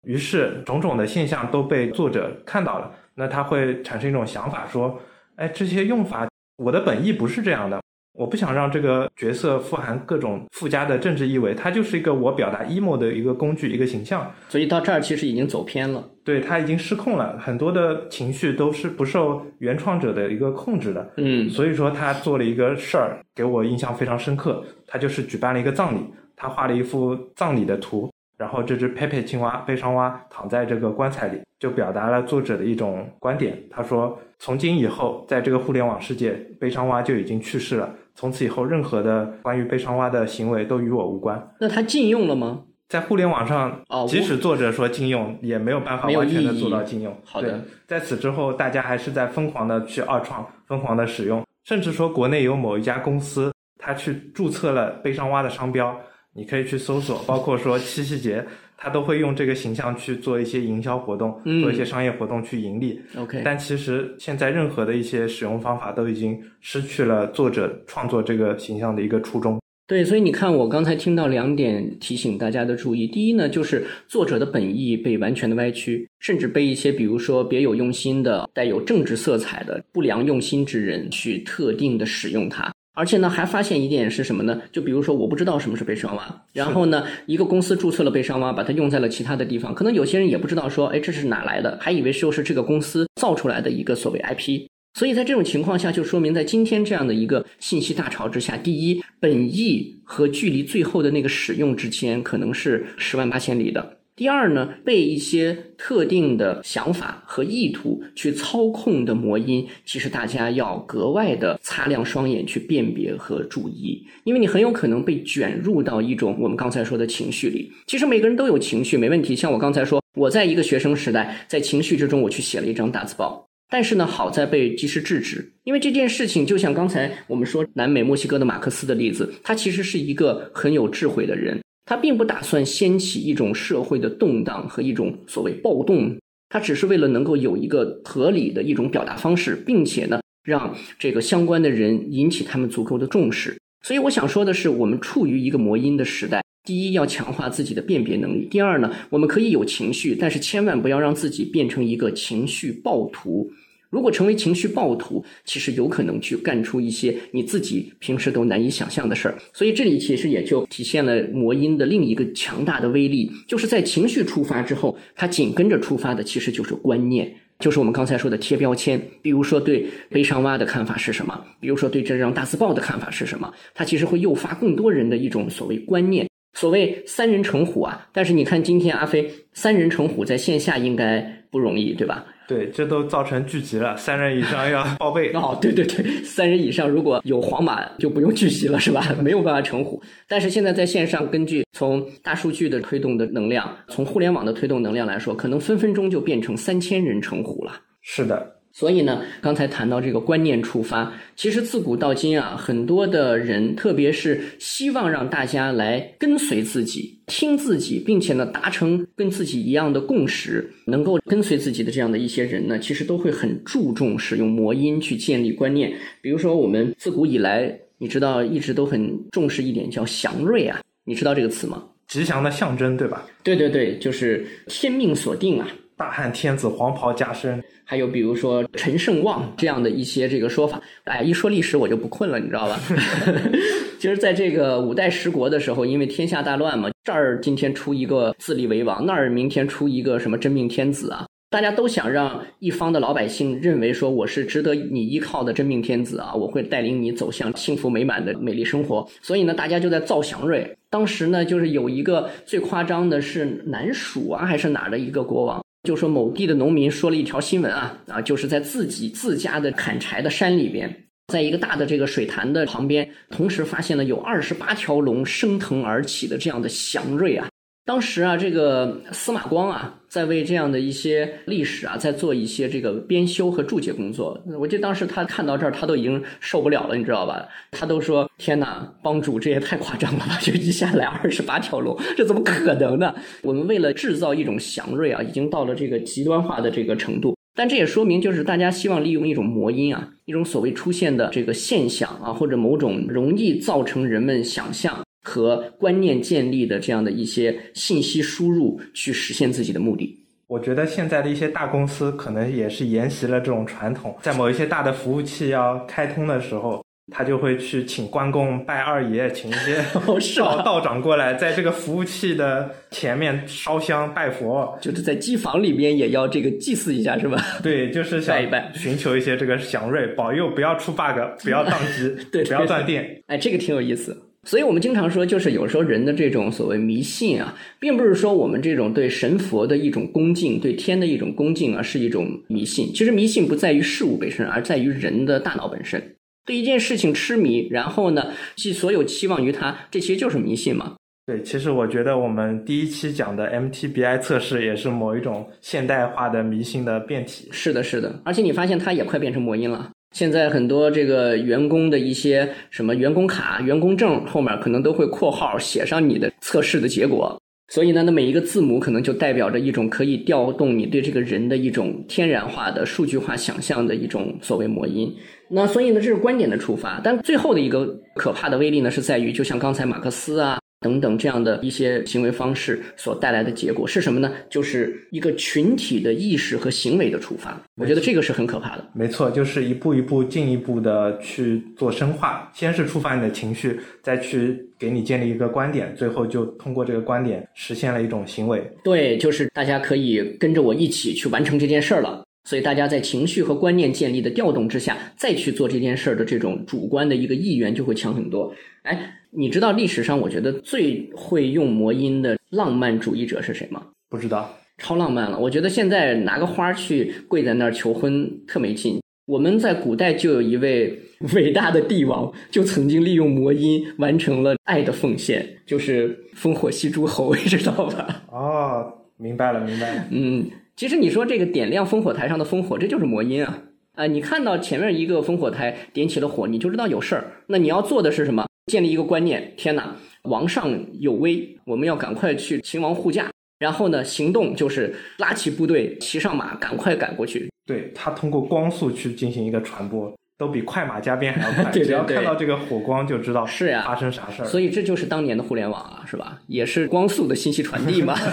于是种种的现象都被作者看到了。那他会产生一种想法，说，哎，这些用法，我的本意不是这样的，我不想让这个角色富含各种附加的政治意味，它就是一个我表达 emo 的一个工具，一个形象。所以到这儿其实已经走偏了，对他已经失控了，很多的情绪都是不受原创者的一个控制的。嗯，所以说他做了一个事儿，给我印象非常深刻，他就是举办了一个葬礼，他画了一幅葬礼的图。然后这只佩佩青蛙、悲伤蛙躺在这个棺材里，就表达了作者的一种观点。他说：“从今以后，在这个互联网世界，悲伤蛙就已经去世了。从此以后，任何的关于悲伤蛙的行为都与我无关。”那他禁用了吗？在互联网上，即使作者说禁用，也没有办法完全的做到禁用。好的，在此之后，大家还是在疯狂的去二创，疯狂的使用，甚至说国内有某一家公司，他去注册了悲伤蛙的商标。你可以去搜索，包括说七夕节，他都会用这个形象去做一些营销活动，做一些商业活动去盈利。OK，但其实现在任何的一些使用方法都已经失去了作者创作这个形象的一个初衷。对，所以你看，我刚才听到两点提醒大家的注意。第一呢，就是作者的本意被完全的歪曲，甚至被一些比如说别有用心的、带有政治色彩的不良用心之人去特定的使用它。而且呢，还发现一点是什么呢？就比如说，我不知道什么是悲伤蛙，然后呢，一个公司注册了悲伤蛙，把它用在了其他的地方，可能有些人也不知道说，哎，这是哪来的，还以为就是这个公司造出来的一个所谓 IP。所以在这种情况下，就说明在今天这样的一个信息大潮之下，第一，本意和距离最后的那个使用之间，可能是十万八千里的。第二呢，被一些特定的想法和意图去操控的魔音，其实大家要格外的擦亮双眼去辨别和注意，因为你很有可能被卷入到一种我们刚才说的情绪里。其实每个人都有情绪，没问题。像我刚才说，我在一个学生时代，在情绪之中，我去写了一张大字报，但是呢，好在被及时制止，因为这件事情就像刚才我们说南美墨西哥的马克思的例子，他其实是一个很有智慧的人。他并不打算掀起一种社会的动荡和一种所谓暴动，他只是为了能够有一个合理的一种表达方式，并且呢，让这个相关的人引起他们足够的重视。所以我想说的是，我们处于一个魔音的时代。第一，要强化自己的辨别能力；第二呢，我们可以有情绪，但是千万不要让自己变成一个情绪暴徒。如果成为情绪暴徒，其实有可能去干出一些你自己平时都难以想象的事儿。所以这里其实也就体现了魔音的另一个强大的威力，就是在情绪出发之后，它紧跟着出发的其实就是观念，就是我们刚才说的贴标签。比如说对悲伤蛙的看法是什么？比如说对这张大字报的看法是什么？它其实会诱发更多人的一种所谓观念。所谓三人成虎啊，但是你看今天阿飞三人成虎在线下应该不容易，对吧？对，这都造成聚集了，三人以上要 报备哦。对对对，三人以上如果有黄马就不用聚集了，是吧？没有办法成虎。但是现在在线上，根据从大数据的推动的能量，从互联网的推动能量来说，可能分分钟就变成三千人成虎了。是的。所以呢，刚才谈到这个观念出发，其实自古到今啊，很多的人，特别是希望让大家来跟随自己、听自己，并且呢达成跟自己一样的共识，能够跟随自己的这样的一些人呢，其实都会很注重使用魔音去建立观念。比如说，我们自古以来，你知道一直都很重视一点叫祥瑞啊，你知道这个词吗？吉祥的象征，对吧？对对对，就是天命所定啊。大汉天子黄袍加身，还有比如说陈胜旺这样的一些这个说法，哎，一说历史我就不困了，你知道吧？其实，在这个五代十国的时候，因为天下大乱嘛，这儿今天出一个自立为王，那儿明天出一个什么真命天子啊，大家都想让一方的老百姓认为说我是值得你依靠的真命天子啊，我会带领你走向幸福美满的美丽生活。所以呢，大家就在造祥瑞。当时呢，就是有一个最夸张的是南蜀啊，还是哪儿的一个国王。就说某地的农民说了一条新闻啊啊，就是在自己自家的砍柴的山里边，在一个大的这个水潭的旁边，同时发现了有二十八条龙升腾而起的这样的祥瑞啊，当时啊，这个司马光啊，在为这样的一些历史啊，在做一些这个编修和注解工作。我记得当时他看到这儿，他都已经受不了了，你知道吧？他都说：“天哪，帮主这也太夸张了吧！就一下来二十八条龙，这怎么可能呢？”我们为了制造一种祥瑞啊，已经到了这个极端化的这个程度。但这也说明，就是大家希望利用一种魔音啊，一种所谓出现的这个现象啊，或者某种容易造成人们想象。和观念建立的这样的一些信息输入，去实现自己的目的。我觉得现在的一些大公司可能也是沿袭了这种传统，在某一些大的服务器要开通的时候，他就会去请关公拜二爷，请一些 道道长过来，在这个服务器的前面烧香拜佛，就是在机房里边也要这个祭祀一下，是吧？对，就是拜一拜，寻求一些这个祥瑞，保佑不要出 bug，不要宕机，对，不要断电。哎，这个挺有意思。所以我们经常说，就是有时候人的这种所谓迷信啊，并不是说我们这种对神佛的一种恭敬、对天的一种恭敬啊，是一种迷信。其实迷信不在于事物本身，而在于人的大脑本身。对一件事情痴迷，然后呢，寄所有期望于它，这其实就是迷信嘛。对，其实我觉得我们第一期讲的 MTBI 测试也是某一种现代化的迷信的变体。是的，是的，而且你发现它也快变成魔音了。现在很多这个员工的一些什么员工卡、员工证后面可能都会括号写上你的测试的结果，所以呢，那每一个字母可能就代表着一种可以调动你对这个人的一种天然化的数据化想象的一种所谓魔音。那所以呢，这是观点的出发，但最后的一个可怕的威力呢，是在于就像刚才马克思啊。等等，这样的一些行为方式所带来的结果是什么呢？就是一个群体的意识和行为的触发。我觉得这个是很可怕的。没错，就是一步一步进一步的去做深化，先是触发你的情绪，再去给你建立一个观点，最后就通过这个观点实现了一种行为。对，就是大家可以跟着我一起去完成这件事儿了。所以大家在情绪和观念建立的调动之下，再去做这件事儿的这种主观的一个意愿就会强很多。哎。你知道历史上我觉得最会用魔音的浪漫主义者是谁吗？不知道，超浪漫了。我觉得现在拿个花去跪在那儿求婚特没劲。我们在古代就有一位 伟大的帝王，就曾经利用魔音完成了爱的奉献，就是烽火戏诸侯，知道吧？哦，明白了，明白了。嗯，其实你说这个点亮烽火台上的烽火，这就是魔音啊！啊，你看到前面一个烽火台点起了火，你就知道有事儿。那你要做的是什么？建立一个观念，天哪，王上有危，我们要赶快去秦王护驾。然后呢，行动就是拉起部队，骑上马，赶快赶过去。对他通过光速去进行一个传播。都比快马加鞭还要快，只要看到这个火光就知道是呀发生啥事儿。所以这就是当年的互联网啊，是吧？也是光速的信息传递嘛。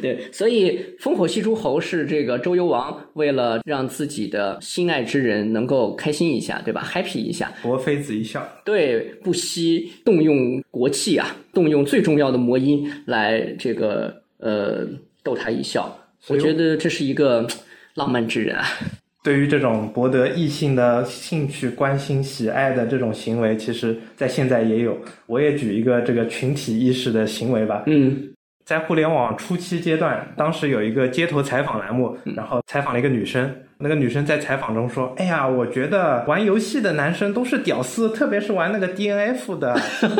对，所以烽火戏诸侯是这个周幽王为了让自己的心爱之人能够开心一下，对吧？happy 一下，博妃子一笑。对，不惜动用国器啊，动用最重要的魔音来这个呃逗他一笑。我觉得这是一个浪漫之人啊。对于这种博得异性的兴趣、关心、喜爱的这种行为，其实在现在也有。我也举一个这个群体意识的行为吧。嗯，在互联网初期阶段，当时有一个街头采访栏目，然后采访了一个女生。那个女生在采访中说：“哎呀，我觉得玩游戏的男生都是屌丝，特别是玩那个 DNF 的。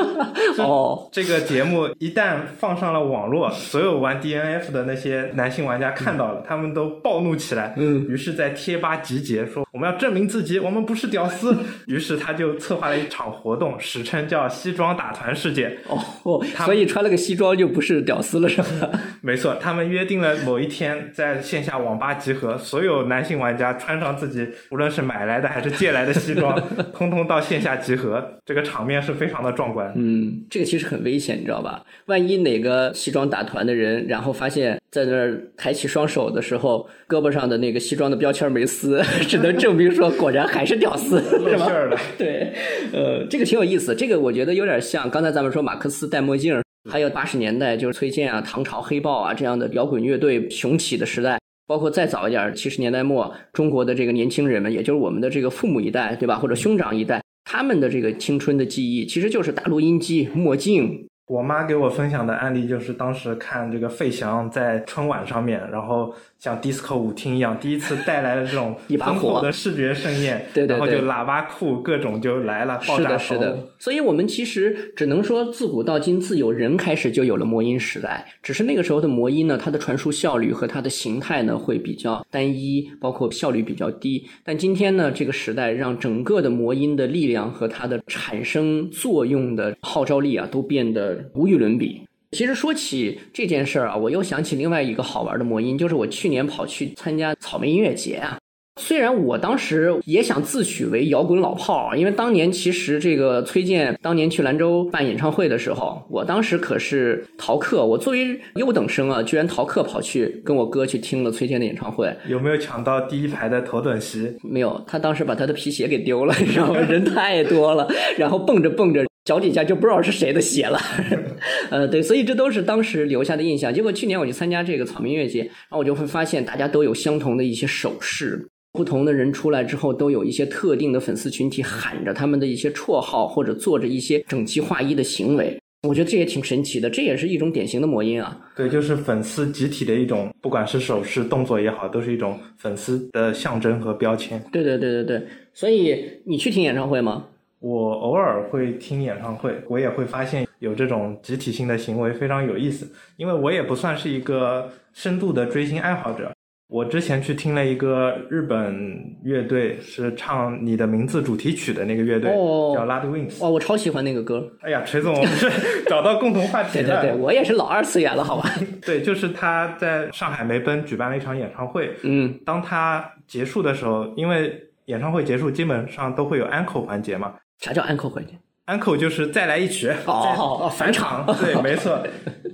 哦，这个节目一旦放上了网络，所有玩 DNF 的那些男性玩家看到了，他们都暴怒起来。嗯，于是，在贴吧集结，说我们要证明自己，我们不是屌丝。于是，他就策划了一场活动，史称叫“西装打团事件”。哦，所以穿了个西装就不是屌丝了，是吧？没错，他们约定了某一天在线下网吧集合，所有男性玩。家穿上自己无论是买来的还是借来的西装，通通到线下集合，这个场面是非常的壮观。嗯，这个其实很危险，你知道吧？万一哪个西装打团的人，然后发现在那儿抬起双手的时候，胳膊上的那个西装的标签没撕，只能证明说果然还是屌丝，是吧？对，呃，这个挺有意思。这个我觉得有点像刚才咱们说马克思戴墨镜，还有八十年代就是崔健啊、唐朝黑豹啊这样的摇滚乐队雄起的时代。包括再早一点，七十年代末，中国的这个年轻人们，也就是我们的这个父母一代，对吧？或者兄长一代，他们的这个青春的记忆，其实就是大录音机、墨镜。我妈给我分享的案例就是当时看这个费翔在春晚上面，然后像 disco 舞厅一样，第一次带来了这种一把火丰厚的视觉盛宴，对对对然后就喇叭裤各种就来了，爆炸是的，是的。。所以我们其实只能说，自古到今，自有人开始就有了魔音时代。只是那个时候的魔音呢，它的传输效率和它的形态呢会比较单一，包括效率比较低。但今天呢，这个时代让整个的魔音的力量和它的产生作用的号召力啊，都变得无与伦比。其实说起这件事儿啊，我又想起另外一个好玩的魔音，就是我去年跑去参加草莓音乐节啊。虽然我当时也想自诩为摇滚老炮儿，因为当年其实这个崔健当年去兰州办演唱会的时候，我当时可是逃课，我作为优等生啊，居然逃课跑去跟我哥去听了崔健的演唱会。有没有抢到第一排的头等席？没有，他当时把他的皮鞋给丢了，你知道吗？人太多了，然后蹦着蹦着，脚底下就不知道是谁的鞋了。呃，对，所以这都是当时留下的印象。结果去年我去参加这个草莓音乐节，然后我就会发现大家都有相同的一些手势。不同的人出来之后，都有一些特定的粉丝群体喊着他们的一些绰号，或者做着一些整齐划一的行为。我觉得这也挺神奇的，这也是一种典型的魔音啊。对，就是粉丝集体的一种，不管是手势、动作也好，都是一种粉丝的象征和标签。对对对对对，所以你去听演唱会吗？我偶尔会听演唱会，我也会发现有这种集体性的行为非常有意思，因为我也不算是一个深度的追星爱好者。我之前去听了一个日本乐队，是唱《你的名字》主题曲的那个乐队，哦叫 Lad Wings。哇，我超喜欢那个歌。哎呀，锤总，我们是找到共同话题了。对对对，我也是老二次元了，好吧？对，就是他在上海梅奔举办了一场演唱会。嗯，当他结束的时候，因为演唱会结束基本上都会有 encore 环节嘛啥叫 encore 环节？，encore 就是再来一曲，哦返场对，没错。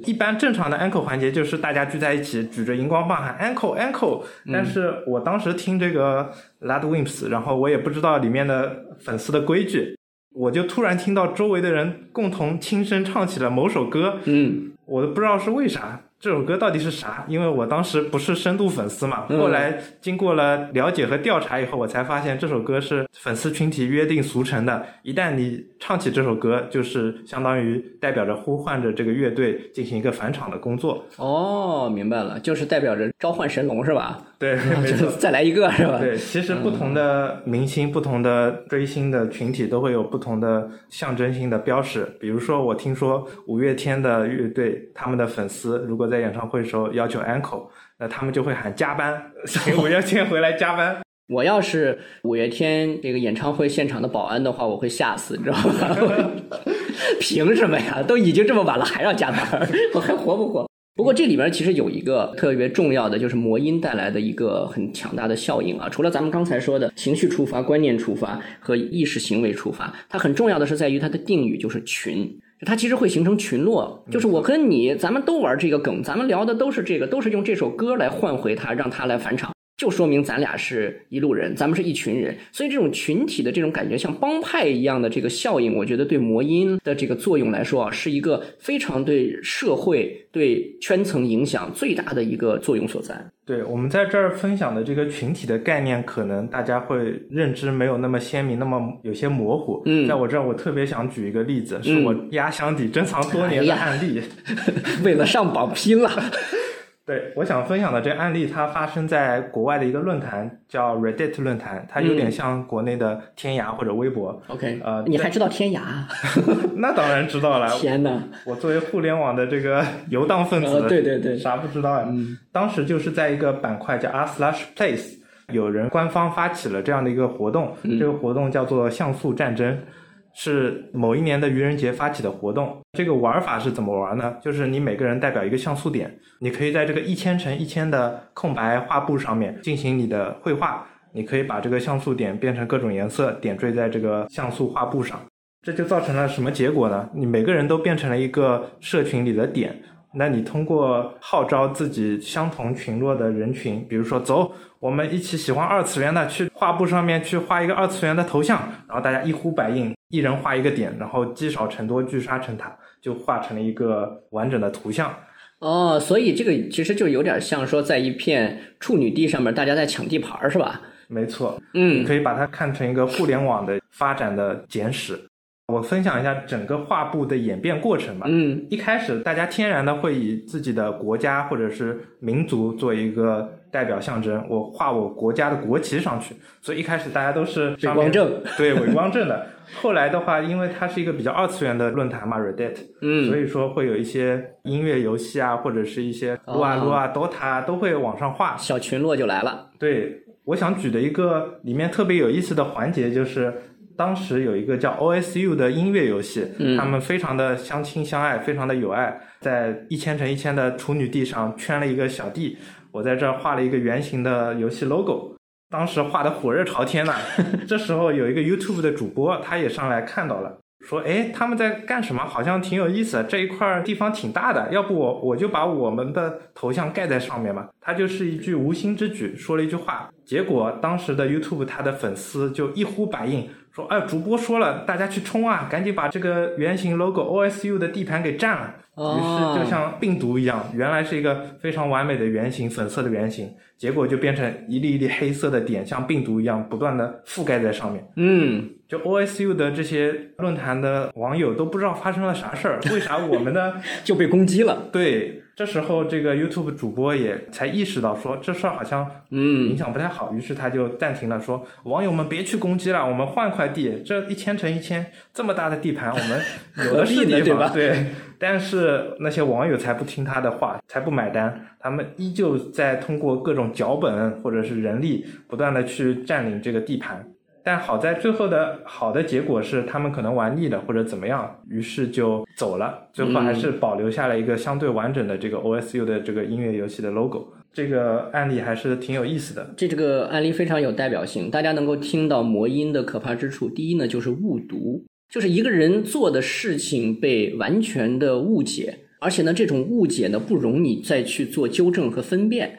一般正常的 encore 环节就是大家聚在一起，举着荧光棒喊 encore encore。但是我当时听这个 Lad Wimps，然后我也不知道里面的粉丝的规矩，我就突然听到周围的人共同轻声唱起了某首歌，嗯，我都不知道是为啥。这首歌到底是啥？因为我当时不是深度粉丝嘛，嗯后来经过了了解和调查以后，我才发现这首歌是粉丝群体约定俗成的。一旦你唱起这首歌，就是相当于代表着呼唤着这个乐队进行一个返场的工作。哦，明白了，就是代表着召唤神龙是吧？对，没错。再来一个是吧？对，其实不同的明星、不同的追星的群体都会有不同的象征性的标识。比如说，我听说五月天的乐队，他们的粉丝如果在演唱会的时候要求 uncle，那他们就会喊加班，请五月天回来加班。我要是五月天这个演唱会现场的保安的话，我会吓死，你知道吗？凭什么呀？都已经这么晚了，还要加班，我还活不活？不过这里边其实有一个特别重要的，就是魔音带来的一个很强大的效应啊。除了咱们刚才说的情绪触发、观念触发和意识行为触发，它很重要的是在于它的定语就是群。它其实会形成群落，就是我跟你，咱们都玩这个梗，咱们聊的都是这个，都是用这首歌来换回它，让它来返场。就说明咱俩是一路人，咱们是一群人，所以这种群体的这种感觉，像帮派一样的这个效应，我觉得对魔音的这个作用来说啊，是一个非常对社会、对圈层影响最大的一个作用所在。对我们在这儿分享的这个群体的概念，可能大家会认知没有那么鲜明，那么有些模糊。嗯在我这儿，我特别想举一个例子，是嗯我压箱底珍藏多年的案例。为了上榜拼了，对，我想分享的这个案例，它发生在国外的一个论坛，叫 Reddit 论坛，它有点像国内的天涯或者微博。OK，呃你还知道天涯？那当然知道了，天哪！我作为互联网的这个 游荡分子，呃对对对啥不知道呀？当时就是在一个板块叫 r slash place，有人官方发起了这样的一个活动，这个活动叫做像素战争。是某一年的愚人节发起的活动。这个玩法是怎么玩呢？就是你每个人代表一个像素点，你可以在这个一千乘一千的空白画布上面进行你的绘画。你可以把这个像素点变成各种颜色，点缀在这个像素画布上。这就造成了什么结果呢？你每个人都变成了一个社群里的点。那你通过号召自己相同群落的人群，比如说，走，我们一起喜欢二次元的，去画布上面去画一个二次元的头像，然后大家一呼百应，一人画一个点，然后积少成多，聚沙成塔，就画成了一个完整的图像。哦，所以这个其实就有点像说，在一片处女地上面，大家在抢地盘儿，是吧？没错，嗯可以把它看成一个互联网的发展的简史。我分享一下整个画布的演变过程吧。嗯，一开始大家天然的会以自己的国家或者是民族做一个代表象征，我画我国家的国旗上去，所以一开始大家都是伪光正，对伪光正的。后来的话，因为它是一个比较二次元的论坛嘛，Reddit，嗯，所以说会有一些音乐游戏啊，或者是一些撸啊撸啊、DOTA 啊都会往上画，小群落就来了。对，我想举的一个里面特别有意思的环节就是。当时有一个叫 OSU 的音乐游戏，他们非常的相亲相爱，非常的有爱，在一千乘一千的处女地上圈了一个小地，我在这儿画了一个圆形的游戏 logo，当时画的火热朝天呐。这时候有一个 YouTube 的主播，他也上来看到了，说：“哎，他们在干什么？好像挺有意思，这一块地方挺大的，要不我我就把我们的头像盖在上面嘛。”他就是一句无心之举，说了一句话，结果当时的 YouTube 他的粉丝就一呼百应。说哎，主播说了，大家去冲啊，赶紧把这个圆形 logo OSU 的地盘给占了。于是就像病毒一样，原来是一个非常完美的圆形，粉色的圆形，结果就变成一粒一粒黑色的点，像病毒一样不断的覆盖在上面。嗯，就 OSU 的这些论坛的网友都不知道发生了啥事儿，为啥我们的 就被攻击了？对。这时候，这个 YouTube 主播也才意识到说这事儿好像嗯影响不太好，于是他就暂停了，说网友们别去攻击了，我们换块地，这一千乘一千这么大的地盘，我们 有的是地方，对。但是那些网友才不听他的话，才不买单，他们依旧在通过各种脚本或者是人力，不断的去占领这个地盘。但好在最后的好的结果是，他们可能玩腻了或者怎么样，于是就走了。最后还是保留下了一个相对完整的这个 OSU 的这个音乐游戏的 logo。这个案例还是挺有意思的。这这个案例非常有代表性，大家能够听到魔音的可怕之处。第一呢，就是误读，就是一个人做的事情被完全的误解，而且呢，这种误解呢不容你再去做纠正和分辨。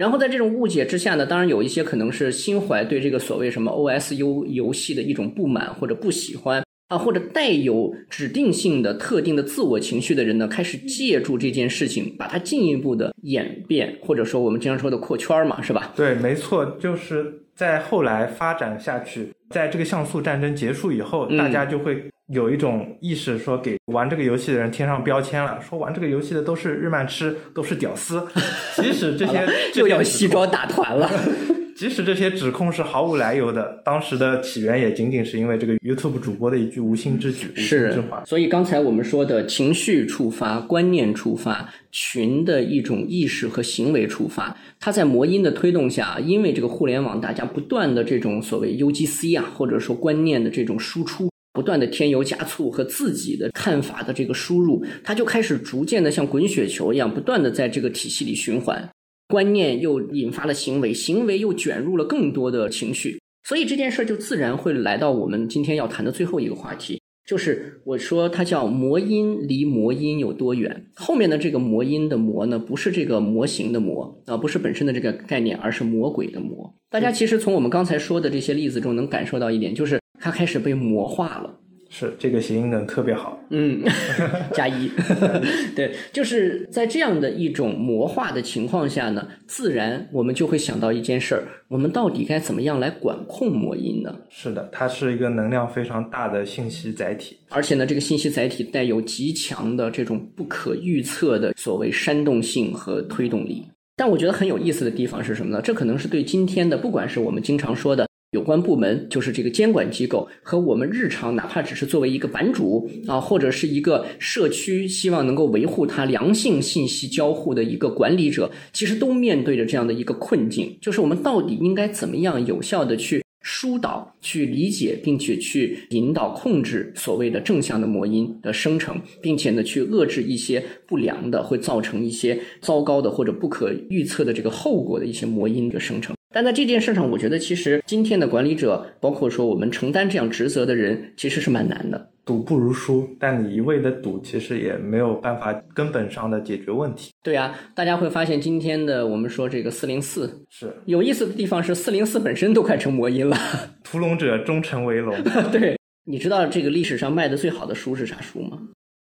然后在这种误解之下呢，当然有一些可能是心怀对这个所谓什么 OSU 游戏的一种不满或者不喜欢啊，或者带有指定性的特定的自我情绪的人呢，开始借助这件事情，把它进一步的演变，或者说我们经常说的扩圈嘛，是吧？对，没错，就是在后来发展下去，在这个像素战争结束以后，大家就会。有一种意识说给玩这个游戏的人贴上标签了，说玩这个游戏的都是日漫痴，都是屌丝。即使这些就要西装打团了，即使这些指控是毫无来由的，当时的起源也仅仅是因为这个 YouTube 主播的一句无心之举、无心之话。所以刚才我们说的情绪触发、观念触发、群的一种意识和行为触发，它在魔音的推动下，因为这个互联网大家不断的这种所谓 UGC 啊，或者说观念的这种输出。不断的添油加醋和自己的看法的这个输入，他就开始逐渐的像滚雪球一样，不断的在这个体系里循环。观念又引发了行为，行为又卷入了更多的情绪，所以这件事就自然会来到我们今天要谈的最后一个话题，就是我说它叫魔音离魔音有多远？后面的这个魔音的魔呢，不是这个模型的魔啊，不是本身的这个概念，而是魔鬼的魔。大家其实从我们刚才说的这些例子中能感受到一点，就是。它开始被魔化了，是这个谐音梗特别好，嗯，加一，对，就是在这样的一种魔化的情况下呢，自然我们就会想到一件事儿：我们到底该怎么样来管控魔音呢？是的，它是一个能量非常大的信息载体，而且呢，这个信息载体带有极强的这种不可预测的所谓煽动性和推动力。但我觉得很有意思的地方是什么呢？这可能是对今天的，不管是我们经常说的。有关部门就是这个监管机构和我们日常，哪怕只是作为一个版主啊，或者是一个社区，希望能够维护它良性信息交互的一个管理者，其实都面对着这样的一个困境，就是我们到底应该怎么样有效的去疏导、去理解，并且去引导、控制所谓的正向的魔音的生成，并且呢，去遏制一些不良的，会造成一些糟糕的或者不可预测的这个后果的一些魔音的生成。但在这件事上，我觉得其实今天的管理者，包括说我们承担这样职责的人，其实是蛮难的。赌不如输，但你一味的赌，其实也没有办法根本上的解决问题。对啊，大家会发现今天的我们说这个四零四是有意思的地方是四零四本身都快成魔音了。屠龙者终成为龙。对，你知道这个历史上卖的最好的书是啥书吗？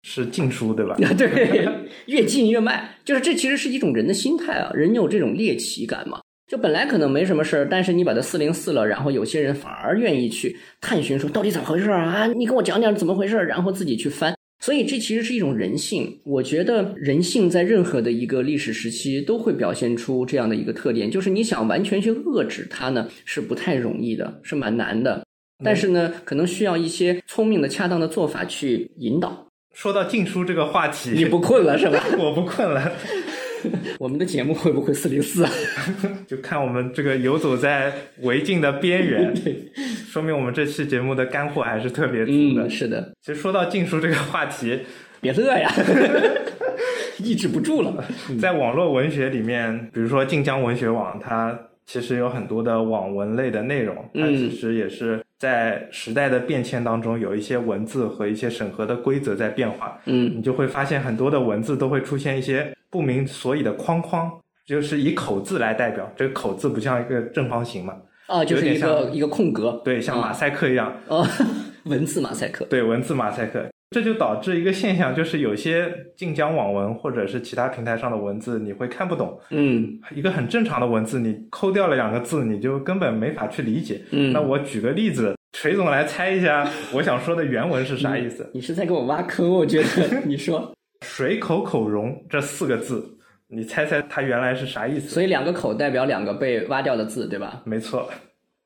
是禁书对吧？对，越禁越卖，就是这其实是一种人的心态啊，人有这种猎奇感嘛。就本来可能没什么事儿，但是你把它四零四了，然后有些人反而愿意去探寻说到底怎么回事啊？你跟我讲讲怎么回事，然后自己去翻。所以这其实是一种人性。我觉得人性在任何的一个历史时期都会表现出这样的一个特点，就是你想完全去遏制它呢，是不太容易的，是蛮难的。但是呢，可能需要一些聪明的、恰当的做法去引导。说到禁书这个话题，你不困了是吧？我不困了。我们的节目会不会四零四？就看我们这个游走在违禁的边缘，说明我们这期节目的干货还是特别足的。是的，其实说到禁书这个话题，别乐呀，抑制不住了。在网络文学里面，比如说晋江文学网，它其实有很多的网文类的内容，它其实也是在时代的变迁当中，有一些文字和一些审核的规则在变化。嗯，你就会发现很多的文字都会出现一些。不明所以的框框，就是以口字来代表。这个口字不像一个正方形嘛？啊，就是一个一个空格。对，像马赛克一样。哦，文字马赛克。对，文字马赛克，这就导致一个现象，就是有些晋江网文或者是其他平台上的文字，你会看不懂。嗯，一个很正常的文字，你抠掉了两个字，你就根本没法去理解。嗯，那我举个例子，锤总来猜一下，我想说的原文是啥意思？你是在给我挖坑？我觉得，你说。水口口容这四个字，你猜猜它原来是啥意思？所以两个口代表两个被挖掉的字，对吧？没错，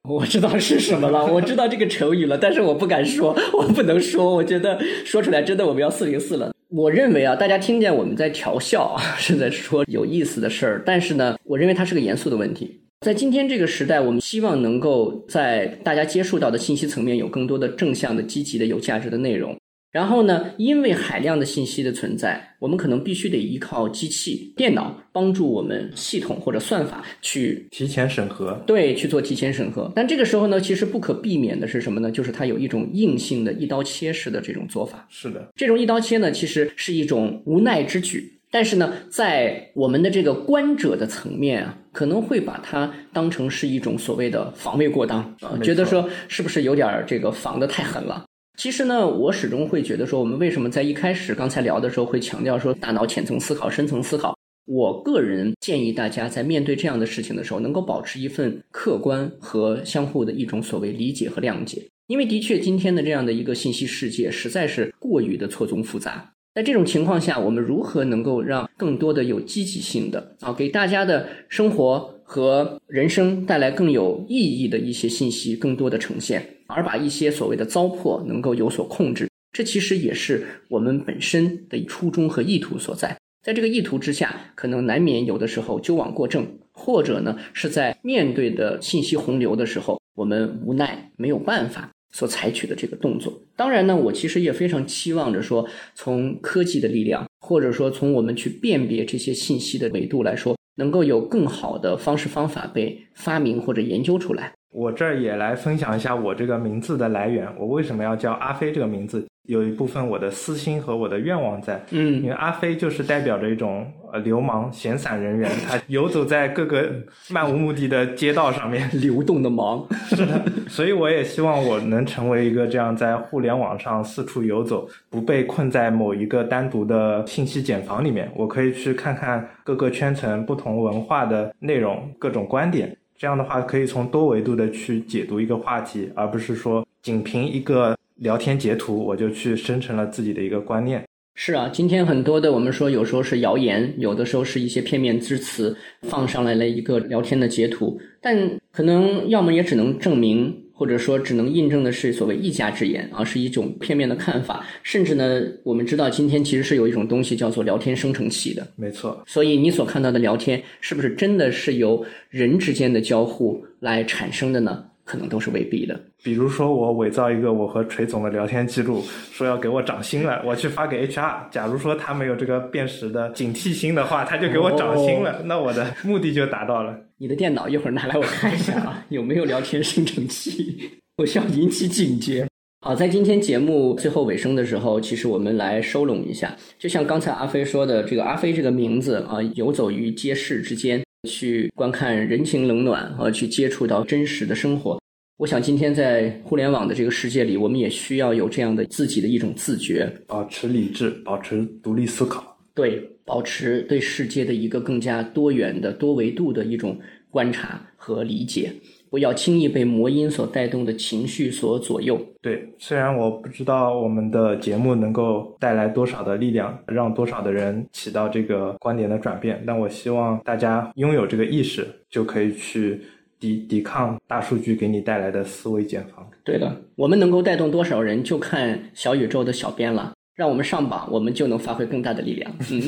我知道是什么了，我知道这个成语了，但是我不敢说，我不能说，我觉得说出来真的我们要四零四了。我认为啊，大家听见我们在调笑，是在说有意思的事儿，但是呢，我认为它是个严肃的问题。在今天这个时代，我们希望能够在大家接触到的信息层面有更多的正向的、积极的、有价值的内容。然后呢？因为海量的信息的存在，我们可能必须得依靠机器、电脑帮助我们系统或者算法去提前审核。对，去做提前审核。但这个时候呢，其实不可避免的是什么呢？就是它有一种硬性的一刀切式的这种做法。是的，这种一刀切呢，其实是一种无奈之举。但是呢，在我们的这个观者的层面啊，可能会把它当成是一种所谓的防卫过当啊，觉得说是不是有点这个防的太狠了。其实呢，我始终会觉得说，我们为什么在一开始刚才聊的时候会强调说大脑浅层思考、深层思考？我个人建议大家在面对这样的事情的时候，能够保持一份客观和相互的一种所谓理解和谅解。因为的确，今天的这样的一个信息世界实在是过于的错综复杂。在这种情况下，我们如何能够让更多的有积极性的啊，给大家的生活和人生带来更有意义的一些信息，更多的呈现？而把一些所谓的糟粕能够有所控制，这其实也是我们本身的初衷和意图所在。在这个意图之下，可能难免有的时候纠枉过正，或者呢是在面对的信息洪流的时候，我们无奈没有办法所采取的这个动作。当然呢，我其实也非常期望着说，从科技的力量，或者说从我们去辨别这些信息的维度来说，能够有更好的方式方法被发明或者研究出来。我这儿也来分享一下我这个名字的来源。我为什么要叫阿飞这个名字？有一部分我的私心和我的愿望在。嗯，因为阿飞就是代表着一种呃流氓闲散人员，他游走在各个漫无目的的街道上面，流动的忙。是的，所以我也希望我能成为一个这样在互联网上四处游走，不被困在某一个单独的信息茧房里面。我可以去看看各个圈层、不同文化的内容、各种观点。这样的话，可以从多维度的去解读一个话题，而不是说仅凭一个聊天截图，我就去生成了自己的一个观念。是啊，今天很多的我们说，有时候是谣言，有的时候是一些片面之词，放上来了一个聊天的截图，但可能要么也只能证明。或者说，只能印证的是所谓一家之言而，是一种片面的看法。甚至呢，我们知道今天其实是有一种东西叫做聊天生成器的。没错。所以你所看到的聊天，是不是真的是由人之间的交互来产生的呢？可能都是未必的。比如说，我伪造一个我和锤总的聊天记录，说要给我涨薪了，我去发给 HR。假如说他没有这个辨识的警惕心的话，他就给我涨薪了，那我的目的就达到了。你的电脑一会儿拿来我看一下啊，有没有聊天生成器？我需要引起警觉。好，在今天节目最后尾声的时候，其实我们来收拢一下，就像刚才阿飞说的，这个阿飞这个名字啊，游走于街市之间。去观看人情冷暖和去接触到真实的生活。我想今天在互联网的这个世界里，我们也需要有这样的自己的一种自觉，保持理智，保持独立思考，对，保持对世界的一个更加多元的、多维度的一种观察和理解，不要轻易被魔音所带动的情绪所左右。对，虽然我不知道我们的节目能够带来多少的力量，让多少的人起到这个观点的转变，但我希望大家拥有这个意识，就可以去抵抵抗大数据给你带来的思维茧房。对的，我们能够带动多少人，就看小宇宙的小编了。让我们上榜，我们就能发挥更大的力量。嗯，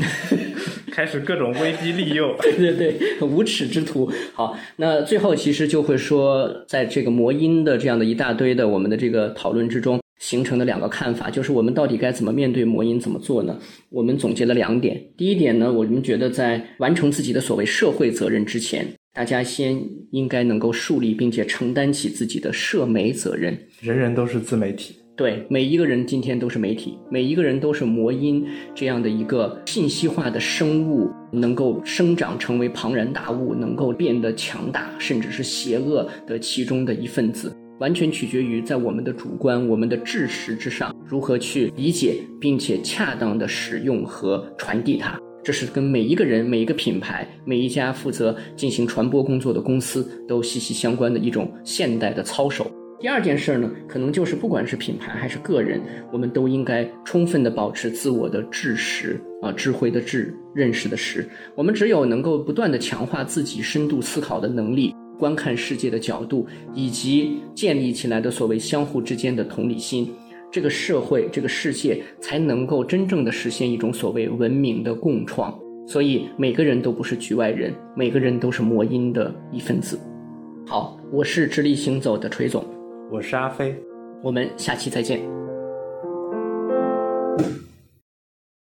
开始各种威逼利诱，对对对，无耻之徒。好，那最后其实就会说，在这个魔音的这样的一大堆的我们的这个讨论之中，形成的两个看法，就是我们到底该怎么面对魔音，怎么做呢？我们总结了两点。第一点呢，我们觉得在完成自己的所谓社会责任之前，大家先应该能够树立并且承担起自己的社媒责任。人人都是自媒体。对，每一个人今天都是媒体，每一个人都是魔音这样的一个信息化的生物，能够生长成为庞然大物，能够变得强大，甚至是邪恶的其中的一份子，完全取决于在我们的主观、我们的智识之上，如何去理解并且恰当的使用和传递它。这是跟每一个人、每一个品牌、每一家负责进行传播工作的公司都息息相关的一种现代的操守。第二件事呢，可能就是不管是品牌还是个人，我们都应该充分的保持自我的智识啊，智慧的智，认识的识。我们只有能够不断的强化自己深度思考的能力，观看世界的角度，以及建立起来的所谓相互之间的同理心，这个社会、这个世界才能够真正的实现一种所谓文明的共创。所以每个人都不是局外人，每个人都是魔音的一份子。好，我是直立行走的锤总。我是阿飞，我们下期再见。